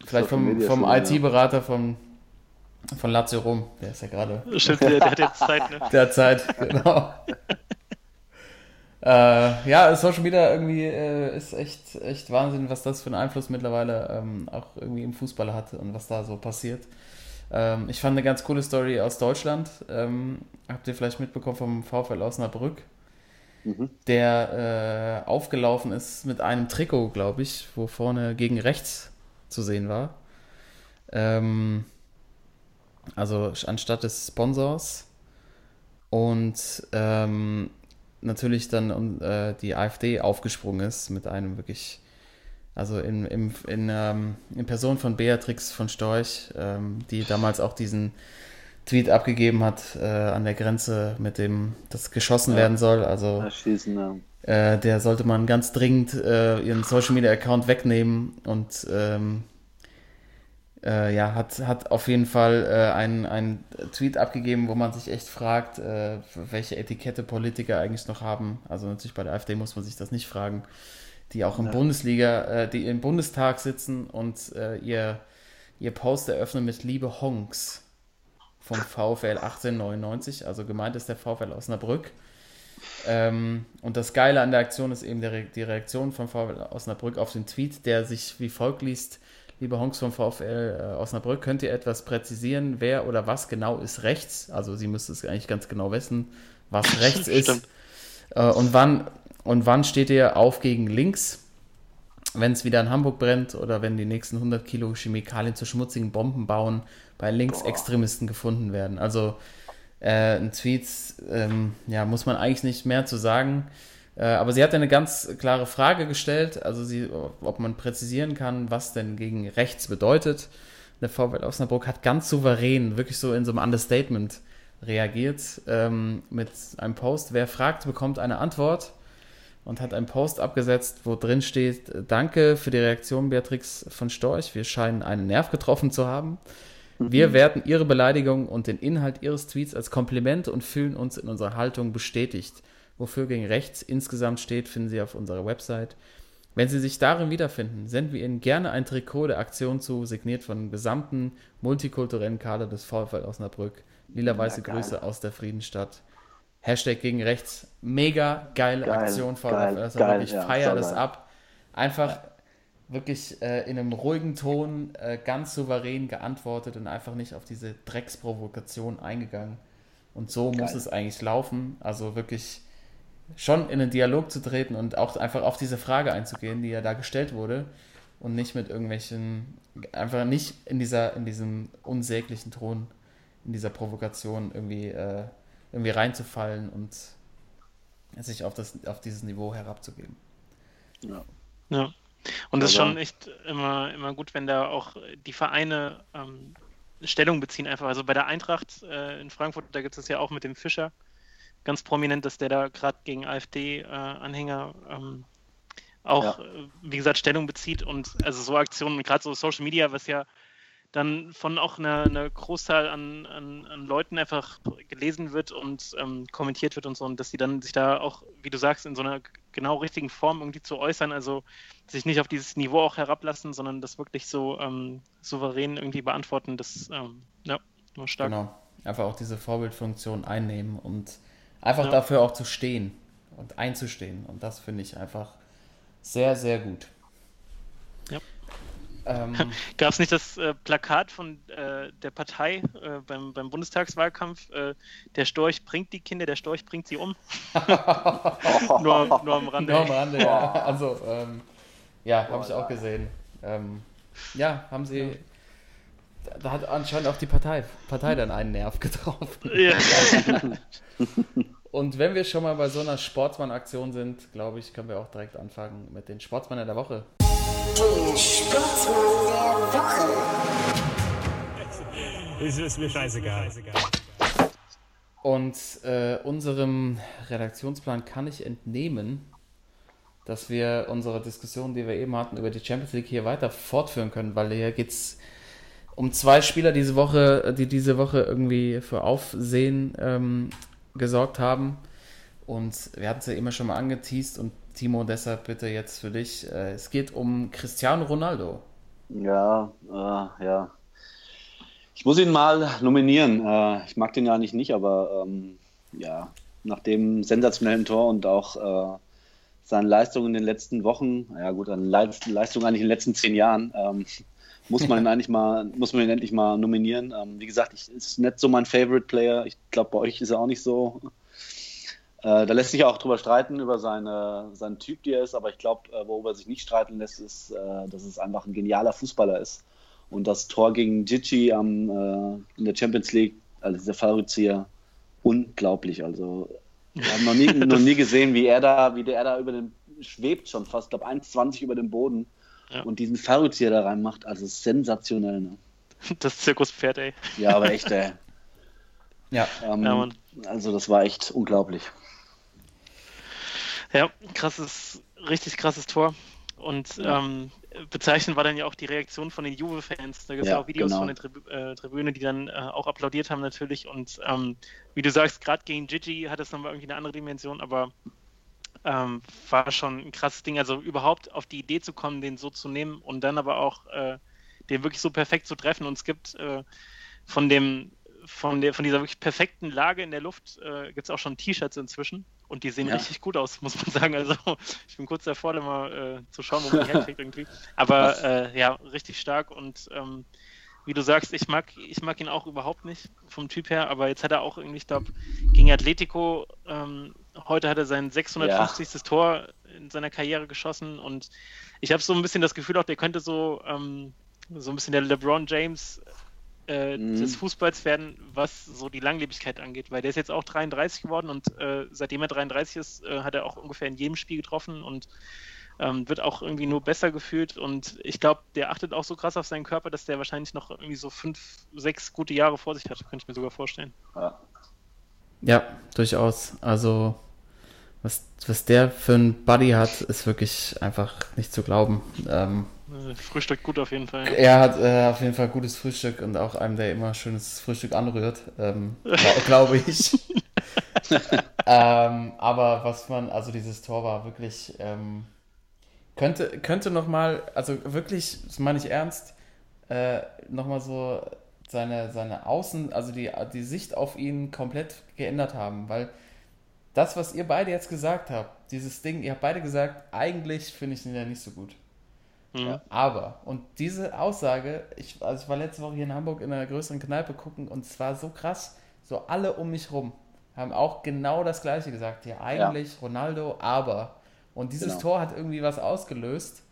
Vielleicht vom, vom. IT-Berater von, von Lazio Rom. Der ist ja gerade Stimmt, der, der hat jetzt Zeit, ne? der Zeit, genau. äh, ja, Social Media irgendwie äh, ist echt, echt Wahnsinn, was das für einen Einfluss mittlerweile ähm, auch irgendwie im Fußball hat und was da so passiert. Ähm, ich fand eine ganz coole Story aus Deutschland. Ähm, habt ihr vielleicht mitbekommen vom VfL Osnabrück, Mhm. der äh, aufgelaufen ist mit einem Trikot, glaube ich, wo vorne gegen rechts zu sehen war. Ähm, also anstatt des Sponsors. Und ähm, natürlich dann äh, die AfD aufgesprungen ist mit einem wirklich, also in, in, in, ähm, in Person von Beatrix von Storch, ähm, die damals auch diesen Tweet abgegeben hat äh, an der Grenze, mit dem das geschossen Ja. werden soll. Also Erschießen, ja. äh, der sollte man ganz dringend äh, ihren Social Media Account wegnehmen und ähm, äh, ja, hat, hat auf jeden Fall äh, einen, einen Tweet abgegeben, wo man sich echt fragt, äh, welche Etikette Politiker eigentlich noch haben. Also natürlich bei der AfD muss man sich das nicht fragen, die auch im Ja. Bundesliga, äh, die im Bundestag sitzen und äh, ihr, ihr Post eröffnen mit Liebe Honks vom VfL 1899, also gemeint ist der VfL Osnabrück. Ähm, und das Geile an der Aktion ist eben Re- die Reaktion von VfL Osnabrück auf den Tweet, der sich wie folgt liest: Liebe Honks vom VfL äh, Osnabrück, könnt ihr etwas präzisieren, wer oder was genau ist rechts? Also, sie müsste es eigentlich ganz genau wissen, was rechts ist. Äh, und, wann, und wann steht ihr auf gegen links? Wenn es wieder in Hamburg brennt oder wenn die nächsten 100 Kilo Chemikalien zu schmutzigen Bomben bauen, bei Linksextremisten gefunden werden. Also äh, ein Tweet, ähm, ja, muss man eigentlich nicht mehr zu sagen. Äh, aber sie hat eine ganz klare Frage gestellt, also sie, ob man präzisieren kann, was denn gegen rechts bedeutet. Der VfL Osnabrück hat ganz souverän, wirklich so in so einem Understatement reagiert ähm, mit einem Post. Wer fragt, bekommt eine Antwort und hat einen Post abgesetzt, wo drin steht: Danke für die Reaktion, Beatrix von Storch. Wir scheinen einen Nerv getroffen zu haben. Wir werten Ihre Beleidigung und den Inhalt Ihres Tweets als Kompliment und fühlen uns in unserer Haltung bestätigt. Wofür gegen rechts insgesamt steht, finden Sie auf unserer Website. Wenn Sie sich darin wiederfinden, senden wir Ihnen gerne ein Trikot der Aktion zu, signiert von dem gesamten multikulturellen Kader des VfL Osnabrück. Lila-weiße. Grüße aus der Friedenstadt. Hashtag gegen rechts. Mega geile Geil, Aktion VfL geil, Osnabrück. geil, Ich ja, feiere das ab. Einfach wirklich äh, in einem ruhigen Ton äh, ganz souverän geantwortet und einfach nicht auf diese Drecksprovokation eingegangen. Und so muss es eigentlich laufen. Also wirklich schon in einen Dialog zu treten und auch einfach auf diese Frage einzugehen, die ja da gestellt wurde. Und nicht mit irgendwelchen, einfach nicht in dieser, in diesem unsäglichen Ton, in dieser Provokation irgendwie, äh, irgendwie reinzufallen und sich auf, das, auf dieses Niveau herabzugeben. Ja. Ja. Und das ist schon echt immer, immer gut, wenn da auch die Vereine ähm, Stellung beziehen einfach. Also bei der Eintracht äh, in Frankfurt, da gibt es ja auch mit dem Fischer ganz prominent, dass der da gerade gegen AfD-Anhänger ähm, auch, ja. Äh, wie gesagt, Stellung bezieht und also so Aktionen, gerade so Social Media, was ja dann von auch einer, einer Großzahl an, an, an, Leuten einfach gelesen wird und ähm, kommentiert wird und so, und dass sie dann sich da auch, wie du sagst, in so einer genau richtigen Form irgendwie zu äußern, also sich nicht auf dieses Niveau auch herablassen, sondern das wirklich so ähm, souverän irgendwie beantworten, das ähm, ja, nur stark. Genau, einfach auch diese Vorbildfunktion einnehmen und einfach ja. dafür auch zu stehen und einzustehen und das finde ich einfach sehr, sehr gut. Ähm, Gab es nicht das äh, Plakat von äh, der Partei äh, beim, beim Bundestagswahlkampf? Äh, der Storch bringt die Kinder, der Storch bringt sie um. nur, nur, am Rande. Nur am Rande, ja. Also, ähm, ja, habe ich auch gesehen. Ähm, ja, haben sie. Da hat anscheinend auch die Partei, Partei dann einen Nerv getroffen. Ja. Und wenn wir schon mal bei so einer Sportsmann-Aktion sind, glaube ich, können wir auch direkt anfangen mit den Sportsmann der Woche. Sportsmann der Woche. Es ist mir scheißegal. Und äh, unserem Redaktionsplan kann ich entnehmen, dass wir unsere Diskussion, die wir eben hatten, über die Champions League hier weiter fortführen können, weil hier geht es um zwei Spieler diese Woche, die diese Woche irgendwie für Aufsehen ähm, gesorgt haben. Und wir hatten es ja immer schon mal angeteased und Timo, deshalb bitte jetzt für dich. Äh, es geht um Cristiano Ronaldo. Ja, äh, ja. Ich muss ihn mal nominieren. Äh, ich mag den ja nicht nicht, aber ähm, ja, nach dem sensationellen Tor und auch äh, seinen Leistungen in den letzten Wochen, ja gut, an Leistungen eigentlich in den letzten zehn Jahren, ähm, muss man ihn eigentlich mal, muss man ihn endlich mal nominieren. Ähm, wie gesagt, ich, ist nicht so mein Favorite Player. Ich glaube, bei euch ist er auch nicht so. Äh, da lässt sich auch drüber streiten, über seine, seinen Typ, der er ist, aber ich glaube, äh, worüber sich nicht streiten lässt, ist, äh, dass es einfach ein genialer Fußballer ist. Und das Tor gegen Gigi am, äh, in der Champions League, also dieser Fallrückzieher, unglaublich. Also, wir haben noch nie, noch nie gesehen, wie er da, wie der da über den schwebt schon fast, glaube 1,20 über dem Boden ja. und diesen Fallrückzieher da reinmacht. Also sensationell. Ne? Das Zirkuspferd, ey. Ja, aber echt, ey. ja. Ähm, ja also, das war echt unglaublich. Ja, krasses, richtig krasses Tor. Und ähm, bezeichnend war dann ja auch die Reaktion von den Juve-Fans. Da gibt es ja, auch Videos genau. von der Trib äh, Tribüne, die dann äh, auch applaudiert haben natürlich. Und ähm, wie du sagst, gerade gegen Gigi hat es nochmal irgendwie eine andere Dimension, aber ähm, war schon ein krasses Ding. Also überhaupt auf die Idee zu kommen, den so zu nehmen und dann aber auch äh, den wirklich so perfekt zu treffen. Und es gibt äh, von dem von, der, von dieser wirklich perfekten Lage in der Luft äh, gibt es auch schon T-Shirts inzwischen und die sehen ja. richtig gut aus, muss man sagen. Also ich bin kurz davor, mal äh, zu schauen, wo man die herkriegt irgendwie. Aber äh, ja, richtig stark und ähm, wie du sagst, ich mag, ich mag ihn auch überhaupt nicht vom Typ her, aber jetzt hat er auch irgendwie, ich glaube, gegen Atletico, ähm, heute hat er sein 650. Ja. Tor in seiner Karriere geschossen und ich habe so ein bisschen das Gefühl auch, der könnte so, ähm, so ein bisschen der LeBron James äh, mhm. des Fußballs werden, was so die Langlebigkeit angeht, weil der ist jetzt auch 33 geworden und äh, seitdem er 33 ist, äh, hat er auch ungefähr in jedem Spiel getroffen und ähm, wird auch irgendwie nur besser gefühlt und ich glaube, der achtet auch so krass auf seinen Körper, dass der wahrscheinlich noch irgendwie so fünf, sechs gute Jahre vor sich hat, könnte ich mir sogar vorstellen. Ja, durchaus. Also was, was der für ein Buddy hat, ist wirklich einfach nicht zu glauben. Ähm, äh, Frühstück gut auf jeden Fall. Er hat äh, auf jeden Fall gutes Frühstück und auch einem, der immer schönes Frühstück anrührt, ähm, glaube ich. ähm, aber was man, also dieses Tor war wirklich, ähm, könnte, könnte nochmal, also wirklich, das meine ich ernst, äh, nochmal so seine, seine Außen, also die, die Sicht auf ihn komplett geändert haben, weil das, was ihr beide jetzt gesagt habt, dieses Ding, ihr habt beide gesagt, eigentlich finde ich ihn ja nicht so gut. Mhm. aber, und diese Aussage, ich, also ich war letzte Woche hier in Hamburg in einer größeren Kneipe gucken und es war so krass, so alle um mich rum haben auch genau das Gleiche gesagt. Ja, eigentlich ja. Ronaldo, aber. Und dieses genau. Tor hat irgendwie was ausgelöst,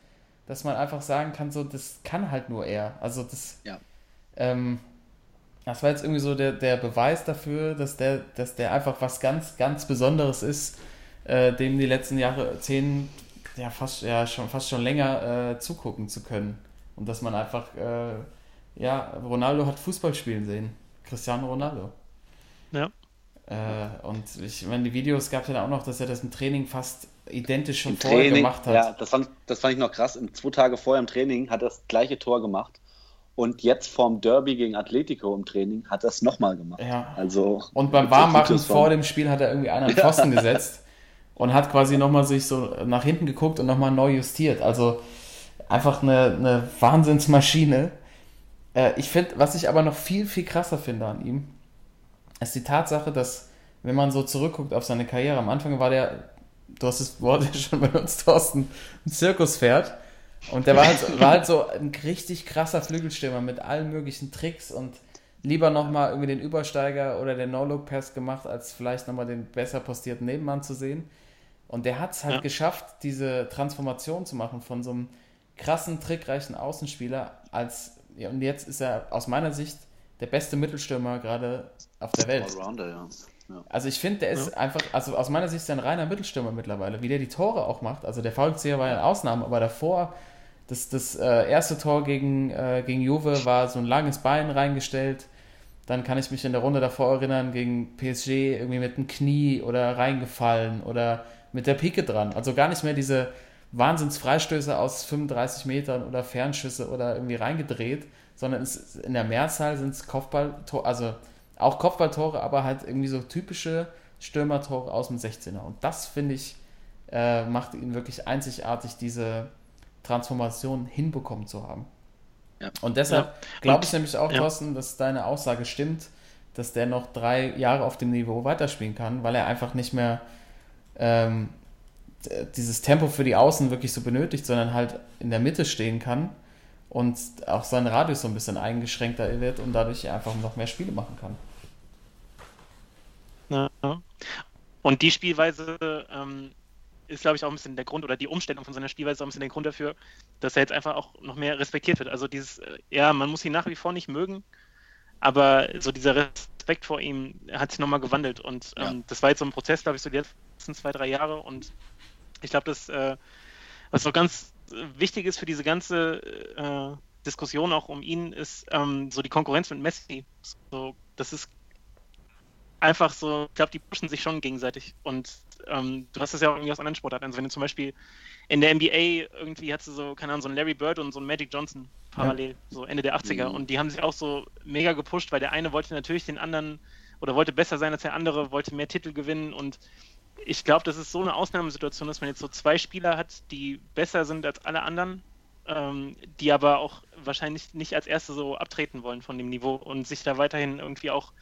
dass man einfach sagen kann, so, das kann halt nur er. Also das, ja. ähm, das war jetzt irgendwie so der, der Beweis dafür, dass der, dass der einfach was ganz, ganz Besonderes ist, äh, dem die letzten Jahre, zehn, ja fast, ja, schon, fast schon länger äh, zugucken zu können. Und dass man einfach, äh, ja, Ronaldo hat Fußball spielen sehen. Cristiano Ronaldo. Ja. Äh, und ich meine, die Videos gab es ja auch noch, dass er das im Training fast identisch schon Im vorher Training, gemacht hat. ja, das fand, das fand ich noch krass. In zwei Tage vorher im Training hat er das gleiche Tor gemacht. Und jetzt vorm Derby gegen Atletico im Training hat er es nochmal gemacht. Ja. Also, Und beim Warmmachen vor dem Spiel hat er irgendwie einen an den Pfosten gesetzt und hat quasi nochmal sich so nach hinten geguckt und nochmal neu justiert. Also einfach eine, eine Wahnsinnsmaschine. Äh, ich finde, was ich aber noch viel, viel krasser finde an ihm, ist die Tatsache, dass, wenn man so zurückguckt auf seine Karriere, am Anfang war der, du hast das Wort ja schon benutzt, Thorsten, ein Zirkuspferd. Und der war halt, war halt so ein richtig krasser Flügelstürmer mit allen möglichen Tricks und lieber nochmal irgendwie den Übersteiger oder den No-Look-Pass gemacht, als vielleicht nochmal den besser postierten Nebenmann zu sehen. Und der hat es halt Ja. geschafft, diese Transformation zu machen von so einem krassen, trickreichen Außenspieler als, ja, und jetzt ist er aus meiner Sicht der beste Mittelstürmer gerade auf der Welt. Allrounder, ja. ja. Also ich finde, der ist einfach, also aus meiner Sicht ist er ein reiner Mittelstürmer mittlerweile, wie der die Tore auch macht. Also der Fallzieher war ja eine Ausnahme, aber davor, das, das äh, erste Tor gegen, äh, gegen Juve war so ein langes Bein reingestellt. Dann kann ich mich in der Runde davor erinnern, gegen PSG irgendwie mit dem Knie oder reingefallen oder mit der Pike dran. Also gar nicht mehr diese Wahnsinnsfreistöße aus 35 Metern oder Fernschüsse oder irgendwie reingedreht, sondern es, in der Mehrzahl sind es Kopfballtore, also auch Kopfballtore, aber halt irgendwie so typische Stürmertore aus dem 16er. Und das finde ich, äh, macht ihn wirklich einzigartig, diese Transformation hinbekommen zu haben. Ja. Und deshalb Ja. glaube ich nämlich auch, ja. Thorsten, dass deine Aussage stimmt, dass der noch drei Jahre auf dem Niveau weiterspielen kann, weil er einfach nicht mehr ähm, dieses Tempo für die Außen wirklich so benötigt, sondern halt in der Mitte stehen kann und auch sein Radius so ein bisschen eingeschränkter wird und dadurch einfach noch mehr Spiele machen kann. Ja. Und die Spielweise ähm, ist, glaube ich, auch ein bisschen der Grund, oder die Umstellung von seiner Spielweise ist auch ein bisschen der Grund dafür, dass er jetzt einfach auch noch mehr respektiert wird. Also dieses, äh, ja, man muss ihn nach wie vor nicht mögen, aber so dieser Respekt vor ihm hat sich nochmal gewandelt. Und ähm, Ja. das war jetzt so ein Prozess, glaube ich, so die letzten zwei, drei Jahre. Und ich glaube, das, äh, was so ganz wichtig ist für diese ganze äh, Diskussion auch um ihn, ist ähm, so die Konkurrenz mit Messi. So, das ist einfach so, ich glaube, die pushen sich schon gegenseitig. Und ähm, du hast das ja auch irgendwie aus anderen Sportarten. Also wenn du zum Beispiel in der NBA irgendwie hast du so, keine Ahnung, so einen Larry Bird und so einen Magic Johnson parallel, so Ende der 80er. Mhm. Und die haben sich auch so mega gepusht, weil der eine wollte natürlich den anderen oder wollte besser sein als der andere, wollte mehr Titel gewinnen und ich glaube, das ist so eine Ausnahmesituation, dass man jetzt so zwei Spieler hat, die besser sind als alle anderen, ähm, die aber auch wahrscheinlich nicht als Erste so abtreten wollen von dem Niveau und sich da weiterhin irgendwie auch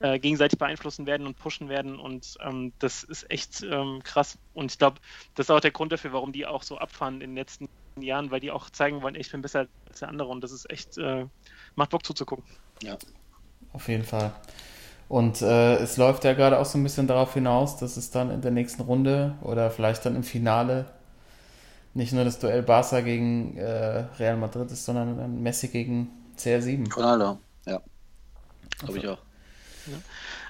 äh, gegenseitig beeinflussen werden und pushen werden. Und ähm, das ist echt ähm, krass. Und ich glaube, das ist auch der Grund dafür, warum die auch so abfahren in den letzten Jahren, weil die auch zeigen wollen, ey, ich bin besser als der andere. Und das ist echt, äh, macht Bock zuzugucken. ja. Auf jeden Fall. Und äh, es läuft ja gerade auch so ein bisschen darauf hinaus, dass es dann in der nächsten Runde oder vielleicht dann im Finale nicht nur das Duell Barca gegen äh, Real Madrid ist, sondern dann Messi gegen CR7. Ronaldo, ja. Glaube ich auch.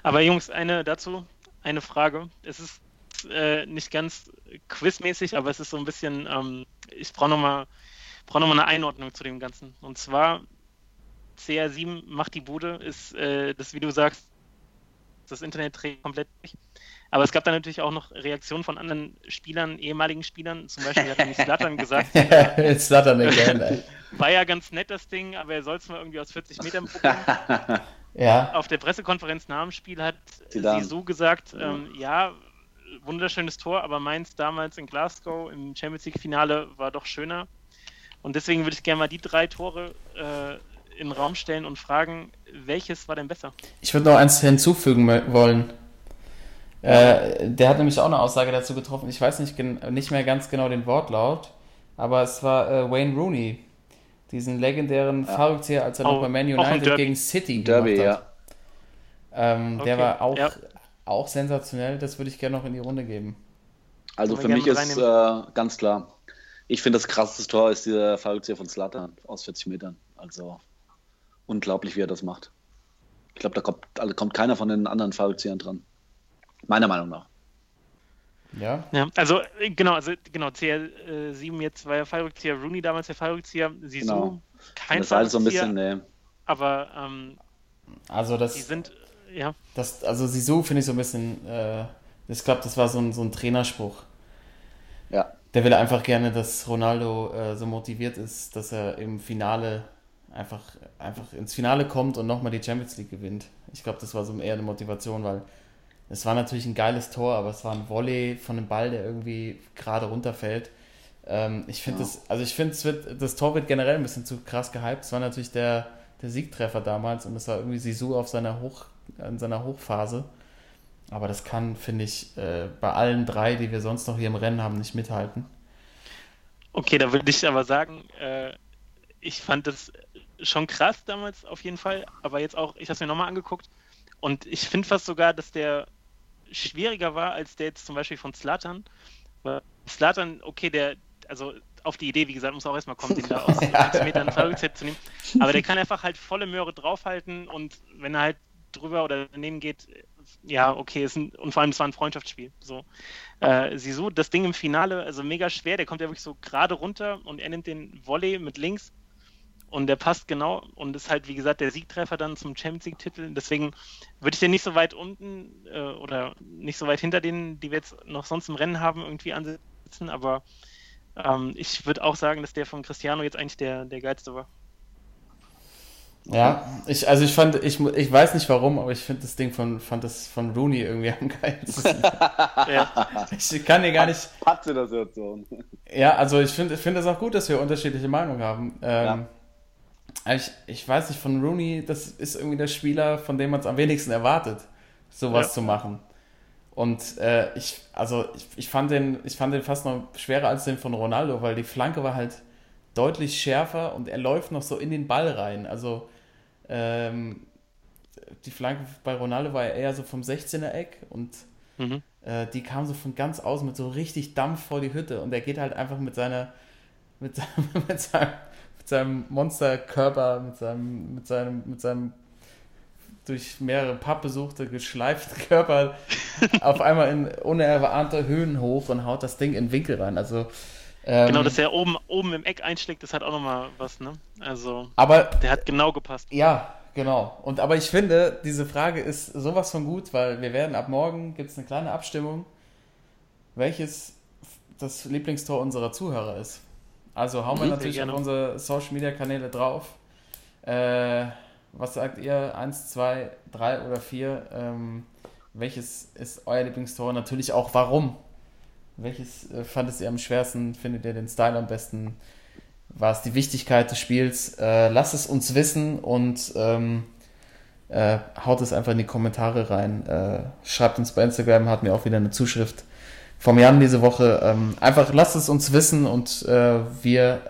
Aber Jungs, eine dazu, eine Frage. Es ist äh, nicht ganz quizmäßig, aber es ist so ein bisschen, ähm, ich brauche nochmal brauch noch mal eine Einordnung zu dem Ganzen. Und zwar, CR7 macht die Bude, ist äh, das, wie du sagst, das Internet trägt komplett durch. Aber es gab dann natürlich auch noch Reaktionen von anderen Spielern, ehemaligen Spielern. Zum Beispiel hat nämlich Slattern gesagt, Jetzt Slattern again, ey. war ja ganz nett das Ding, aber er soll es mal irgendwie aus 40 Metern probieren. Ja, Auf der Pressekonferenz nach dem Spiel hat Zidane. Sisu gesagt, ähm, ja, wunderschönes Tor, aber meins damals in Glasgow im Champions League Finale war doch schöner. Und deswegen würde ich gerne mal die drei Tore äh, in den Raum stellen und fragen, welches war denn besser? ich würde noch eins hinzufügen wollen. Äh, der hat nämlich auch eine Aussage dazu getroffen. Ich weiß nicht, nicht mehr ganz genau den Wortlaut, aber es war äh, Wayne Rooney, diesen legendären Ja. Fallrückzieher, als er Auch- noch bei Man United gegen City Derby, gemacht hat. ja. Ähm, Okay, Der war auch, ja. auch sensationell, das würde ich gerne noch in die Runde geben. Also für mich ist äh, ganz klar, ich finde das krasseste Tor ist dieser Fallrückzieher von Slatan aus 40 Metern. Also unglaublich, wie er das macht. Ich glaube, da kommt, also kommt keiner von den anderen Fallrückziehern dran. Meiner Meinung nach. Ja, Ja, also äh, genau, also genau, CR7 jetzt war ja Fallrückzieher, Rooney damals der Fallrückzieher, Sisu Genau. kein das ist halt so ein Fallrückzieher, bisschen, nee. aber ähm, also die das, sind, ja, das also Sisu finde ich so ein bisschen, äh, ich glaube, das war so ein, so ein Trainerspruch. Ja. Der will einfach gerne, dass Ronaldo äh, so motiviert ist, dass er im Finale einfach, einfach ins Finale kommt und nochmal die Champions League gewinnt. Ich glaube, das war so eher eine Motivation, weil es war natürlich ein geiles Tor, aber es war ein Volley von einem Ball, der irgendwie gerade runterfällt. Ähm, ich finde Ja. das, also ich finde, das Tor wird generell ein bisschen zu krass gehypt. Es war natürlich der, der Siegtreffer damals und es war irgendwie Sisu auf seiner Hoch, in seiner Hochphase. Aber das kann, finde ich, äh, bei allen drei, die wir sonst noch hier im Rennen haben, nicht mithalten. Okay, da würde ich aber sagen, äh, ich fand das schon krass damals auf jeden Fall, aber jetzt auch, ich habe es mir nochmal angeguckt und ich finde fast sogar, dass der schwieriger war als der jetzt zum Beispiel von Slatan. Weil Slatan, okay, der, also auf die Idee, wie gesagt, muss auch erstmal kommen, den da aus sechs Metern Fallrückzeit zu nehmen. Aber der kann einfach halt volle Möhre draufhalten und wenn er halt drüber oder daneben geht, ja, okay, ist ein, und vor allem es war ein Freundschaftsspiel. So. Äh, Sisu, das Ding im Finale, also mega schwer, der kommt ja wirklich so gerade runter und er nimmt den Volley mit links und der passt genau und ist halt, wie gesagt, der Siegtreffer dann zum Champions League-Titel. Deswegen würde ich den nicht so weit unten äh, oder nicht so weit hinter denen, die wir jetzt noch sonst im Rennen haben, irgendwie ansetzen, aber ähm, ich würde auch sagen, dass der von Cristiano jetzt eigentlich der, der geilste war. Ja, ich, also ich fand, ich, mu- ich weiß nicht warum, aber ich finde das Ding von, fand das von Rooney irgendwie am geilsten. Ja, Ich kann dir gar nicht, Patze der Situation. ja, also ich finde ich finde es auch gut, dass wir unterschiedliche Meinungen haben. Ähm, ich, ich weiß nicht, von Rooney, das ist irgendwie der Spieler, von dem man es am wenigsten erwartet, sowas Ja. zu machen. Und äh, ich, also ich, ich, fand den, ich fand den fast noch schwerer als den von Ronaldo, weil die Flanke war halt deutlich schärfer und er läuft noch so in den Ball rein. Also ähm, die Flanke bei Ronaldo war eher so vom 16er Eck und mhm. äh, die kam so von ganz außen mit so richtig Dampf vor die Hütte und er geht halt einfach mit seiner mit seinem, mit seinem, mit seinem Monsterkörper, mit seinem, mit seinem, mit seinem durch mehrere Pappbesuchte geschleiften Körper auf einmal in unerwartete Höhen hoch und haut das Ding in den Winkel rein. Also ähm, Genau, dass er oben, oben im Eck einschlägt, das hat auch nochmal was, ne? Also, aber der hat genau gepasst. Ja, genau. Und aber ich finde, diese Frage ist sowas von gut, weil wir werden ab morgen gibt es eine kleine Abstimmung, welches das Lieblingstor unserer Zuhörer ist. Also hauen wir Mhm, natürlich auf unsere Social Media Kanäle drauf. Äh, was sagt ihr? Eins, zwei, drei oder vier? Ähm, welches ist euer Lieblingstor? Natürlich auch warum. Welches äh, fandet ihr am schwersten? Findet ihr den Style am besten? War es die Wichtigkeit des Spiels? Äh, lasst es uns wissen und ähm, äh, haut es einfach in die Kommentare rein. Äh, schreibt uns bei Instagram, hat mir auch wieder eine Zuschrift vom Jan diese Woche. Ähm, einfach lasst es uns wissen und äh, wir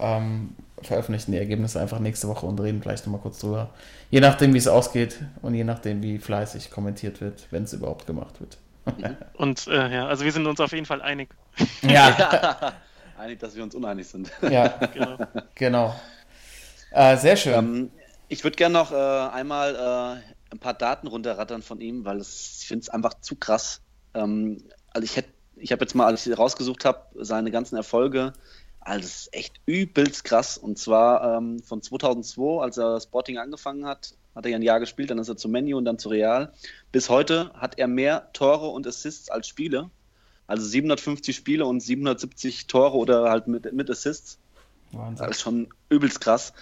ähm, veröffentlichen die Ergebnisse einfach nächste Woche und reden gleich nochmal kurz drüber. Je nachdem, wie es ausgeht und je nachdem, wie fleißig kommentiert wird, wenn es überhaupt gemacht wird. Und äh, ja, also wir sind uns auf jeden Fall einig. Ja, Einig, dass wir uns uneinig sind. ja, Genau. genau. Äh, sehr schön. Ähm, ich würde gerne noch äh, einmal äh, ein paar Daten runterrattern von ihm, weil es, ich finde es einfach zu krass. Ähm, also ich hätte, ich habe jetzt mal, als ich rausgesucht habe, seine ganzen Erfolge, also das ist echt übelst krass. Und zwar ähm, von 2002, als er Sporting angefangen hat, hat er ja ein Jahr gespielt, dann ist er zu Menu und dann zu Real. Bis heute hat er mehr Tore und Assists als Spiele. Also 750 Spiele und 770 Tore oder halt mit, mit Assists. Wahnsinn. Das ist schon übelst krass.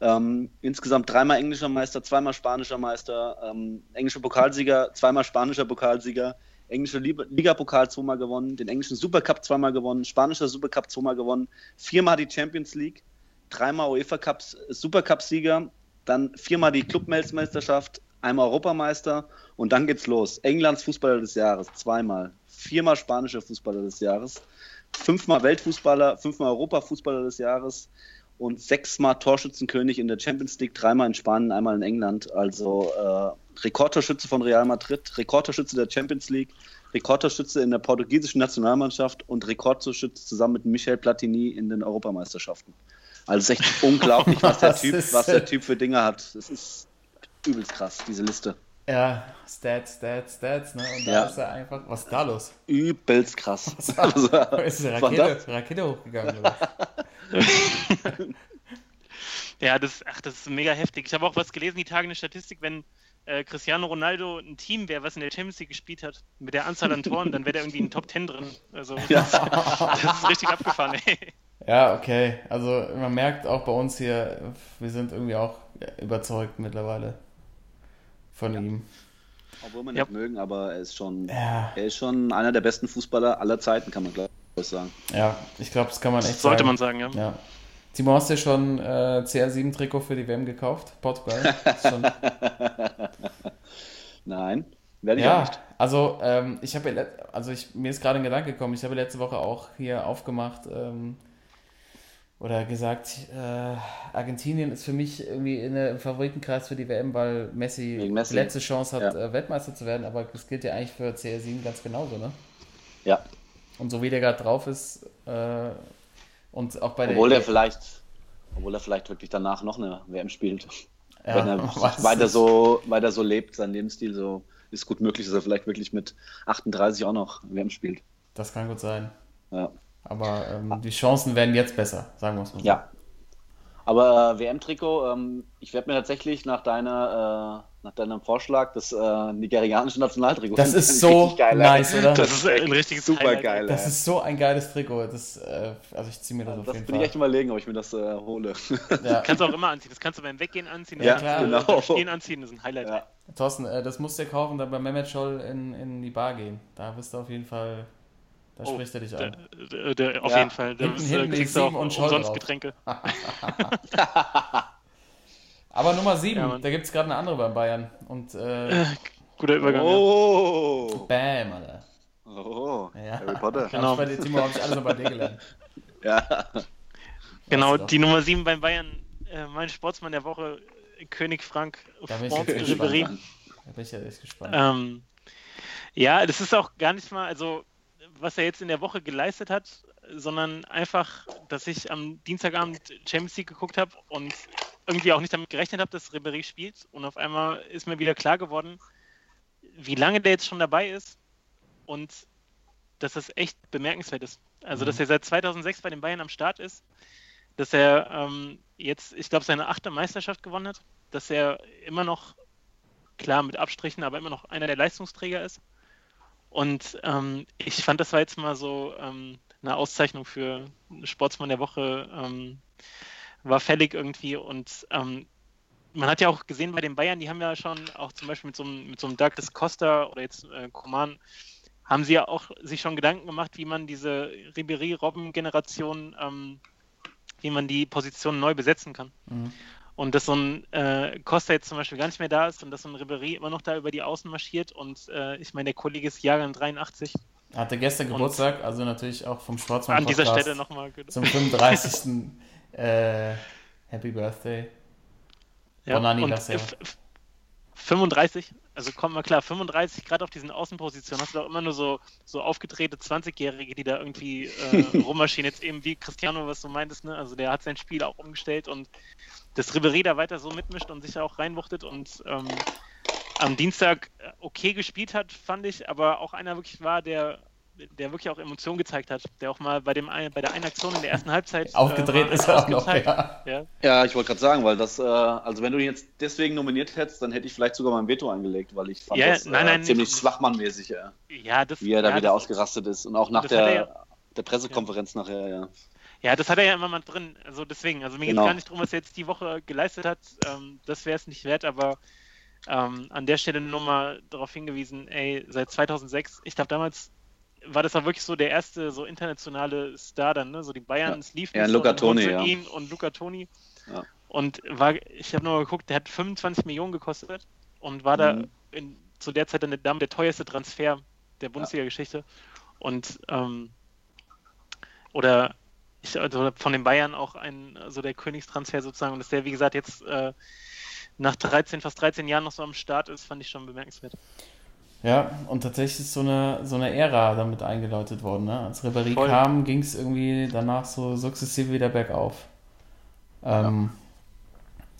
Ähm, insgesamt dreimal englischer Meister, zweimal spanischer Meister, ähm, englischer Pokalsieger, zweimal spanischer Pokalsieger, englische Liga- Ligapokal zweimal gewonnen, den englischen Supercup zweimal gewonnen, spanischer Supercup zweimal gewonnen, viermal die Champions League, dreimal UEFA Cups Supercup-Sieger, dann viermal die Clubmeisterschaft, einmal Europameister und dann geht's los. Englands Fußballer des Jahres, zweimal, viermal spanischer Fußballer des Jahres, fünfmal Weltfußballer, fünfmal Europafußballer des Jahres und sechsmal Torschützenkönig in der Champions League, dreimal in Spanien, einmal in England. Also äh, Rekordtorschütze von Real Madrid, Rekordtorschütze der Champions League, Rekordtorschütze in der portugiesischen Nationalmannschaft und Rekordtorschütze zusammen mit Michel Platini in den Europameisterschaften. Also es ist echt unglaublich, was der Was Typ, ist was der Typ für Dinge hat. Das ist übelst krass, diese Liste. Ja, Stats, Stats, Stats, ne? Und da Ja. ist er einfach. Was ist da los? Übelst krass. ist Also, eine was Rakete? Rakete hochgegangen, oder? Ja, das, ach, das ist mega heftig. Ich habe auch was gelesen, die Tage eine Statistik, wenn äh, Cristiano Ronaldo ein Team wäre, was in der Champions League gespielt hat, mit der Anzahl an Toren, dann wäre der irgendwie in den Top 10 drin. Also das, das ist richtig abgefahren, ey. Ja, okay. Also man merkt auch bei uns hier, wir sind irgendwie auch überzeugt mittlerweile von Ja. ihm. Obwohl wir Ja. nicht mögen, aber er ist schon, Ja, er ist schon einer der besten Fußballer aller Zeiten, kann man glaube ich sagen. ja, ich glaube, das kann man echt Sollte sagen. man sagen, ja. Ja. Timo, hast du schon äh, CR7-Trikot für die WM gekauft? Portugal? Schon, Nein, werde ich auch ja, nicht. also ähm, ich habe, also ich, mir ist gerade ein Gedanke gekommen. Ich habe letzte Woche auch hier aufgemacht ähm, oder gesagt, äh, Argentinien ist für mich irgendwie in der, im Favoritenkreis für die WM, weil Messi, Messi. die letzte Chance hat, Ja. äh, Weltmeister zu werden. Aber das gilt ja eigentlich für CR7 ganz genauso, ne? Ja, Und so wie der gerade drauf ist äh, und auch bei obwohl der er vielleicht, obwohl er vielleicht wirklich danach noch eine WM spielt. ja, Wenn er weiter nicht. so, weiter so lebt, sein Lebensstil so ist gut möglich, dass er vielleicht wirklich mit 38 auch noch WM spielt. Das kann gut sein. Ja. Aber ähm, die Chancen werden jetzt besser, sagen wir es mal so. Ja. Aber äh, WM-Trikot, ähm, ich werde mir tatsächlich nach deiner, äh, nach deinem Vorschlag das äh, nigerianische Nationaltrikot. Das ist so Richtig nice, oder? Das ist ein richtiges super geil. Das ist so ein geiles Trikot. Das, äh, also ich ziehe mir das das auf bin jeden ich Fall. echt überlegen, ob ich mir das äh, hole. Ja. Kannst du auch immer anziehen. Das kannst du beim Weggehen anziehen. das Ja, kannst du genau. beim Stehen anziehen. Das ist ein Highlight. ja. Thorsten, äh, das musst du dir kaufen, dann bei Mehmet Scholl in, in die Bar gehen. Da bist du auf jeden Fall, da Oh, spricht er dich Der, an. der, der, auf Ja. jeden Fall. Da Hinten- bist, du- hinten die kriegst du auch und Scholl umsonst drauf. Getränke. Aber Nummer 7, Ja, da gibt es gerade eine andere bei Bayern. Und äh, Guter Übergang. ja. Oh. bam, Alter. oh. Ja. Harry Potter. Genau. Hab ich bei dir, Timo, habe ich alles noch bei dir gelernt. Ja. Genau, du die Nummer 7 beim Bayern. Äh, mein Sportsmann der Woche, König Frank Da bin ich jetzt gespannt. Da bin ich ja echt gespannt. Ähm, ja, das ist auch gar nicht mal, also was er jetzt in der Woche geleistet hat, sondern einfach, dass ich am Dienstagabend Champions League geguckt habe und irgendwie auch nicht damit gerechnet habe, dass Ribéry spielt. Und auf einmal ist mir wieder klar geworden, wie lange der jetzt schon dabei ist und dass das echt bemerkenswert ist. Also, dass er seit 2006 bei den Bayern am Start ist, dass er ähm, jetzt, ich glaube, seine achte Meisterschaft gewonnen hat, dass er immer noch klar mit Abstrichen, aber immer noch einer der Leistungsträger ist. Und ähm, ich fand, das war jetzt mal so ähm, eine Auszeichnung für Sportsmann der Woche, ähm, war fällig irgendwie. Und ähm, man hat ja auch gesehen bei den Bayern, die haben ja schon auch zum Beispiel mit so einem, mit so einem Douglas Costa oder jetzt äh, haben sie ja auch sich schon Gedanken gemacht, wie man diese Ribéry-Robben-Generation, ähm, wie man die Position neu besetzen kann. Mhm. Und dass so ein äh, Costa jetzt zum Beispiel gar nicht mehr da ist und dass so ein Ribéry immer noch da über die Außen marschiert. Und äh, ich meine, der Kollege ist Jahrgang 83. Hatte gestern Und- Geburtstag, also natürlich auch vom Sportsmann An dieser Stelle nochmal. Zum 35. äh, Happy Birthday. Ja, Bon und 35, also kommt mal klar, 35, gerade auf diesen Außenpositionen hast du doch immer nur so, so aufgedrehte 20-Jährige, die da irgendwie äh, rummarschieren. Jetzt eben wie Cristiano, was du meintest, ne? Also der hat sein Spiel auch umgestellt und dass Ribéry da weiter so mitmischt und sich da auch reinwuchtet und ähm, am Dienstag äh, okay gespielt hat, fand ich, aber auch einer wirklich war, der der wirklich auch Emotionen gezeigt hat, der auch mal bei dem bei der einen Aktion in der ersten Halbzeit Aufgedreht äh, ist er auch noch, ja. ja. Ja, ich wollte gerade sagen, weil das, äh, also wenn du ihn jetzt deswegen nominiert hättest, dann hätte ich vielleicht sogar mein Veto eingelegt, weil ich fand Ja, das nein, äh, nein, ziemlich nicht- schwachmannmäßig, ja, Ja, das, wie er da ja, wieder das, ausgerastet ist. Und auch nach er der, der Pressekonferenz nachher, ja. Ja, das hat er ja immer mal drin. Also deswegen, also mir geht es Genau. gar nicht darum, was er jetzt die Woche geleistet hat. Ähm, das wäre es nicht wert, aber ähm, an der Stelle nur mal darauf hingewiesen, ey, seit 2006, ich glaube damals war das auch wirklich so der erste so internationale Star dann, ne? So die Bayern, Ja. es lief Ja, Luca so, dann Toni, ja. ihn und Luca Toni. Ja. Und war, ich habe nur mal geguckt, der hat 25 Millionen gekostet und war da Mhm. in, zu der Zeit dann der, der teuerste Transfer der Bundesliga-Geschichte. Und ähm, oder ich, also von den Bayern auch ein, also der Königstransfer sozusagen, und dass der, wie gesagt, jetzt äh, nach 13, fast 13 Jahren noch so am Start ist, fand ich schon bemerkenswert. Ja, und tatsächlich ist so eine, so eine Ära damit eingeläutet worden. Ne? Als Ribéry Voll. kam, ging es irgendwie danach so sukzessive wieder bergauf. Ähm,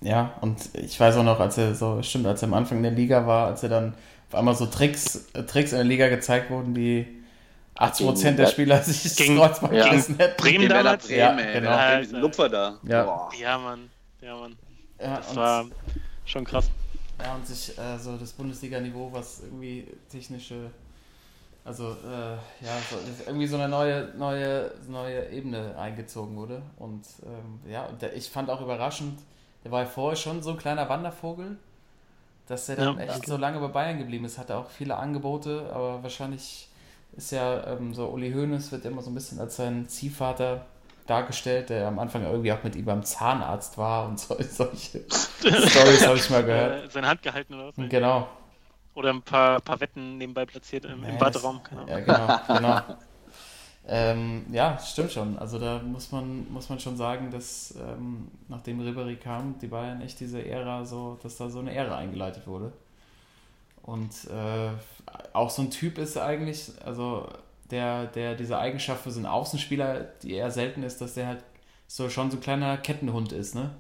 ja. und ich weiß auch noch, als er so, stimmt, als er am Anfang in der Liga war, als er dann auf einmal so Tricks, Tricks in der Liga gezeigt wurden, die 80% der Gegen- Spieler sich das gegen- Kreuzband ja. gerissen hätten. Bremen damals? Bremen, Ja, ey, genau. der- Ja, der Lupfer da. Ja. Boah. Ja, Mann. Ja, Mann. Ja, Das war schon krass. Ja, und sich äh, so das Bundesliga-Niveau, was irgendwie technische, also äh, ja, so, irgendwie so eine neue, neue, neue Ebene eingezogen wurde. Und ähm, ja, und der, ich fand auch überraschend, der war ja vorher schon so ein kleiner Wandervogel, dass er dann Ja, echt okay. so lange bei Bayern geblieben ist. Hatte auch viele Angebote, aber wahrscheinlich ist ja ähm, so Uli Hoeneß wird immer so ein bisschen als sein Ziehvater dargestellt, der am Anfang irgendwie auch mit ihm beim Zahnarzt war und so, solche Stories habe ich mal gehört. Äh, seine Hand gehalten oder was? Genau. Oder ein paar, paar Wetten nebenbei platziert im, Nee, im Baderaum. Ahnung. Ja, genau, genau. ähm, ja, stimmt schon. Also da muss man, muss man schon sagen, dass ähm, nachdem Ribery kam, die Bayern echt diese Ära so, dass da so eine Ära eingeleitet wurde. Und äh, auch so ein Typ ist eigentlich, also der, der diese Eigenschaft für so einen Außenspieler, die eher selten ist, dass der halt so schon so ein kleiner Kettenhund ist, ne?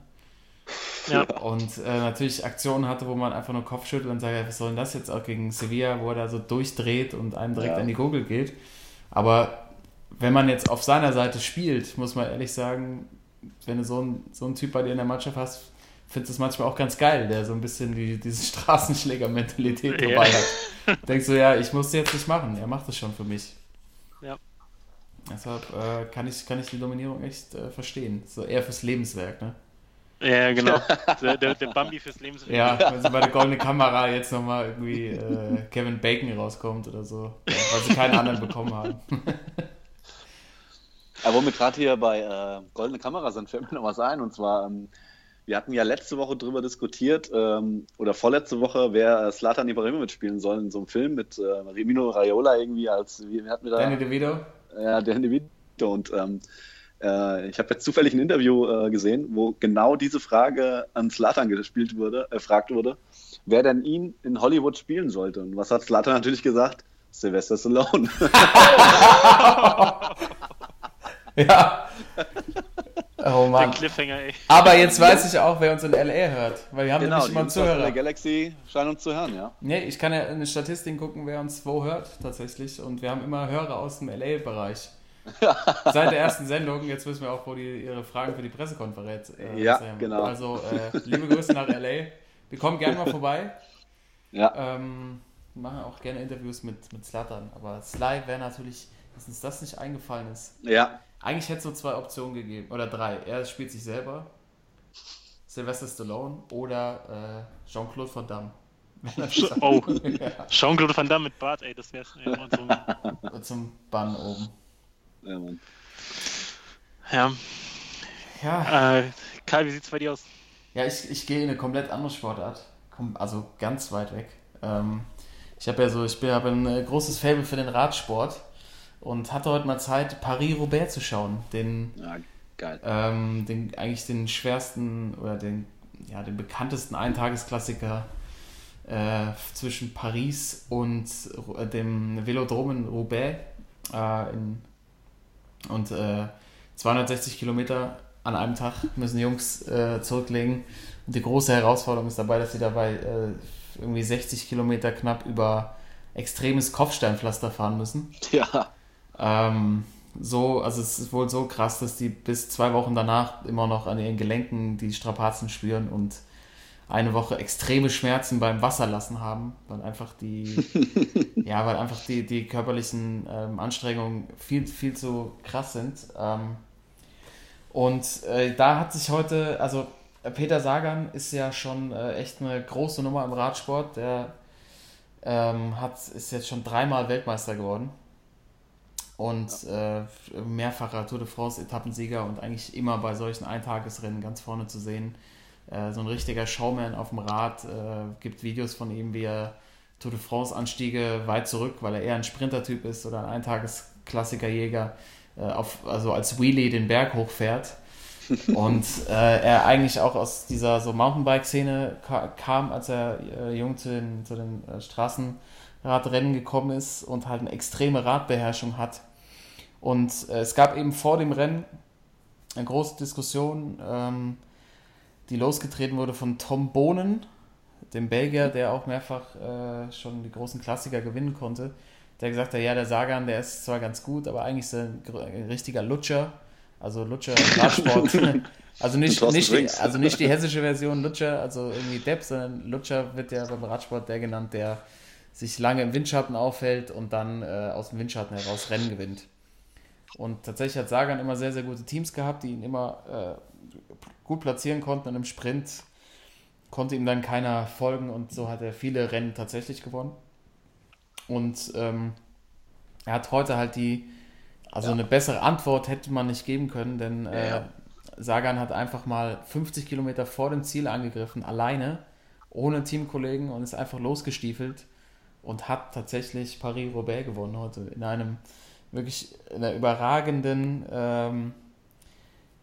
Ja. Und äh, natürlich Aktionen hatte, wo man einfach nur Kopf schüttelt und sagt, ja, was soll denn das jetzt auch gegen Sevilla, wo er da so durchdreht und einem direkt Ja. an die Gurgel geht. Aber wenn man jetzt auf seiner Seite spielt, muss man ehrlich sagen, wenn du so einen, so einen Typ bei dir in der Mannschaft hast, findest du es manchmal auch ganz geil, der so ein bisschen die, diese Straßenschläger-Mentalität Ja. dabei hat. Denkst du, ja, ich muss es jetzt nicht machen, er macht es schon für mich. Ja. Deshalb äh, kann, ich, kann ich die Dominierung echt äh, verstehen. So eher fürs Lebenswerk, ne? Ja, genau. Der, der, der Bambi fürs Leben. Ja, wenn so bei der goldenen Kamera jetzt nochmal irgendwie äh, Kevin Bacon rauskommt oder so, ja, weil sie keinen anderen bekommen haben. Aber wo wir gerade hier bei äh, Goldene Kamera sind, fällt mir noch was ein. Und zwar, ähm, wir hatten ja letzte Woche drüber diskutiert, ähm, oder vorletzte Woche, wer Slatan Ibrahimovic spielen soll in so einem Film mit äh, Remino Raiola irgendwie als, wie wie hatten wir da? Danny DeVito? Ja, Danny DeVito. Und ähm, äh, ich habe jetzt zufällig ein Interview äh, gesehen, wo genau diese Frage an Slatan gespielt wurde, erfragt wurde, wer denn ihn in Hollywood spielen sollte. Und was hat Slatan natürlich gesagt? Sylvester Stallone. Ja. Oh Den Mann. Cliffhanger, ey. Aber jetzt weiß ich auch, wer uns in L.A. hört, weil wir haben genau, nämlich die immer einen Jungs aus der Zuhörer. Galaxy scheinen uns zu hören, ja. Nee, ich kann ja in den Statistiken gucken, wer uns wo hört, tatsächlich. Und wir haben immer Hörer aus dem L.A.-Bereich. Seit der ersten Sendung, jetzt wissen wir auch, wo die ihre Fragen für die Pressekonferenz äh, Ja, sehen. genau. Also, äh, liebe Grüße nach L.A. Wir kommen gerne mal vorbei. Ja, Ähm, wir machen auch gerne Interviews mit, mit Slattern, aber Sly wäre natürlich, dass uns das nicht eingefallen ist. ja. Eigentlich hätte es nur zwei Optionen gegeben, oder drei. Er spielt sich selber, Sylvester Stallone oder äh, Jean-Claude Van Damme. Oh, Jean-Claude Van Damme mit Bart, ey, das wär's. Ey, und so, Zum Bann oben. ja Mann. ja. Ja, Äh, Karl, wie sieht's bei dir aus? ja ich, ich gehe in eine komplett andere Sportart. Komm, Also ganz weit weg. Ähm, ich habe ja so, ich bin- habe ein äh, großes Faible für den Radsport und hatte heute mal Zeit, Paris-Roubaix zu schauen. Den Ja, geil. ähm, den, eigentlich den schwersten oder den, ja, den bekanntesten Eintagesklassiker äh, zwischen Paris und äh, dem Velodrom in Roubaix äh, in, und äh, 260 Kilometer an einem Tag müssen die Jungs äh, zurücklegen. Und die große Herausforderung ist dabei, dass sie dabei äh, irgendwie 60 Kilometer knapp über extremes Kopfsteinpflaster fahren müssen. Ja, Ähm, so, also es ist wohl so krass, dass die bis zwei Wochen danach immer noch an ihren Gelenken die Strapazen spüren und eine Woche extreme Schmerzen beim Wasserlassen haben, weil einfach die, ja, weil einfach die, die körperlichen ähm, Anstrengungen viel, viel zu krass sind. Ähm, und äh, da hat sich heute, also Peter Sagan ist ja schon äh, echt eine große Nummer im Radsport. Der ähm, hat, ist jetzt schon dreimal Weltmeister geworden und äh, mehrfacher Tour de France Etappensieger und eigentlich immer bei solchen Eintagesrennen ganz vorne zu sehen. Äh, so ein richtiger Showman auf dem Rad. Äh, gibt Videos von ihm, wie er Tour de France Anstiege weit zurück, weil er eher ein Sprintertyp ist oder ein Eintagesklassikerjäger, äh, auf, also als Wheelie den Berg hochfährt. und äh, er eigentlich auch aus dieser so Mountainbike-Szene ka kam, als er äh, jung zu den, zu den äh, Straßenradrennen gekommen ist und halt eine extreme Radbeherrschung hat. Und äh, es gab eben vor dem Rennen eine große Diskussion, ähm, die losgetreten wurde von Tom Bohnen, dem Belgier, der auch mehrfach äh, schon die großen Klassiker gewinnen konnte. Der gesagt hat, ja, der Sagan, der ist zwar ganz gut, aber eigentlich ist er ein, richtiger Lutscher. Also Lutscher im Radsport Also nicht, nicht, die, also nicht die hessische Version Lutscher, also irgendwie Depp, sondern Lutscher wird ja beim Radsport der genannt, der sich lange im Windschatten aufhält und dann äh, aus dem Windschatten heraus Rennen gewinnt. Und tatsächlich hat Sagan immer sehr, sehr gute Teams gehabt, die ihn immer äh, gut platzieren konnten und im Sprint konnte ihm dann keiner folgen und so hat er viele Rennen tatsächlich gewonnen. Und ähm, er hat heute halt die, also eine bessere Antwort hätte man nicht geben können, denn äh, Ja. Sagan hat einfach mal 50 Kilometer vor dem Ziel angegriffen, alleine, ohne Teamkollegen und ist einfach losgestiefelt und hat tatsächlich Paris-Roubaix gewonnen heute in einem wirklich in einer überragenden, ähm,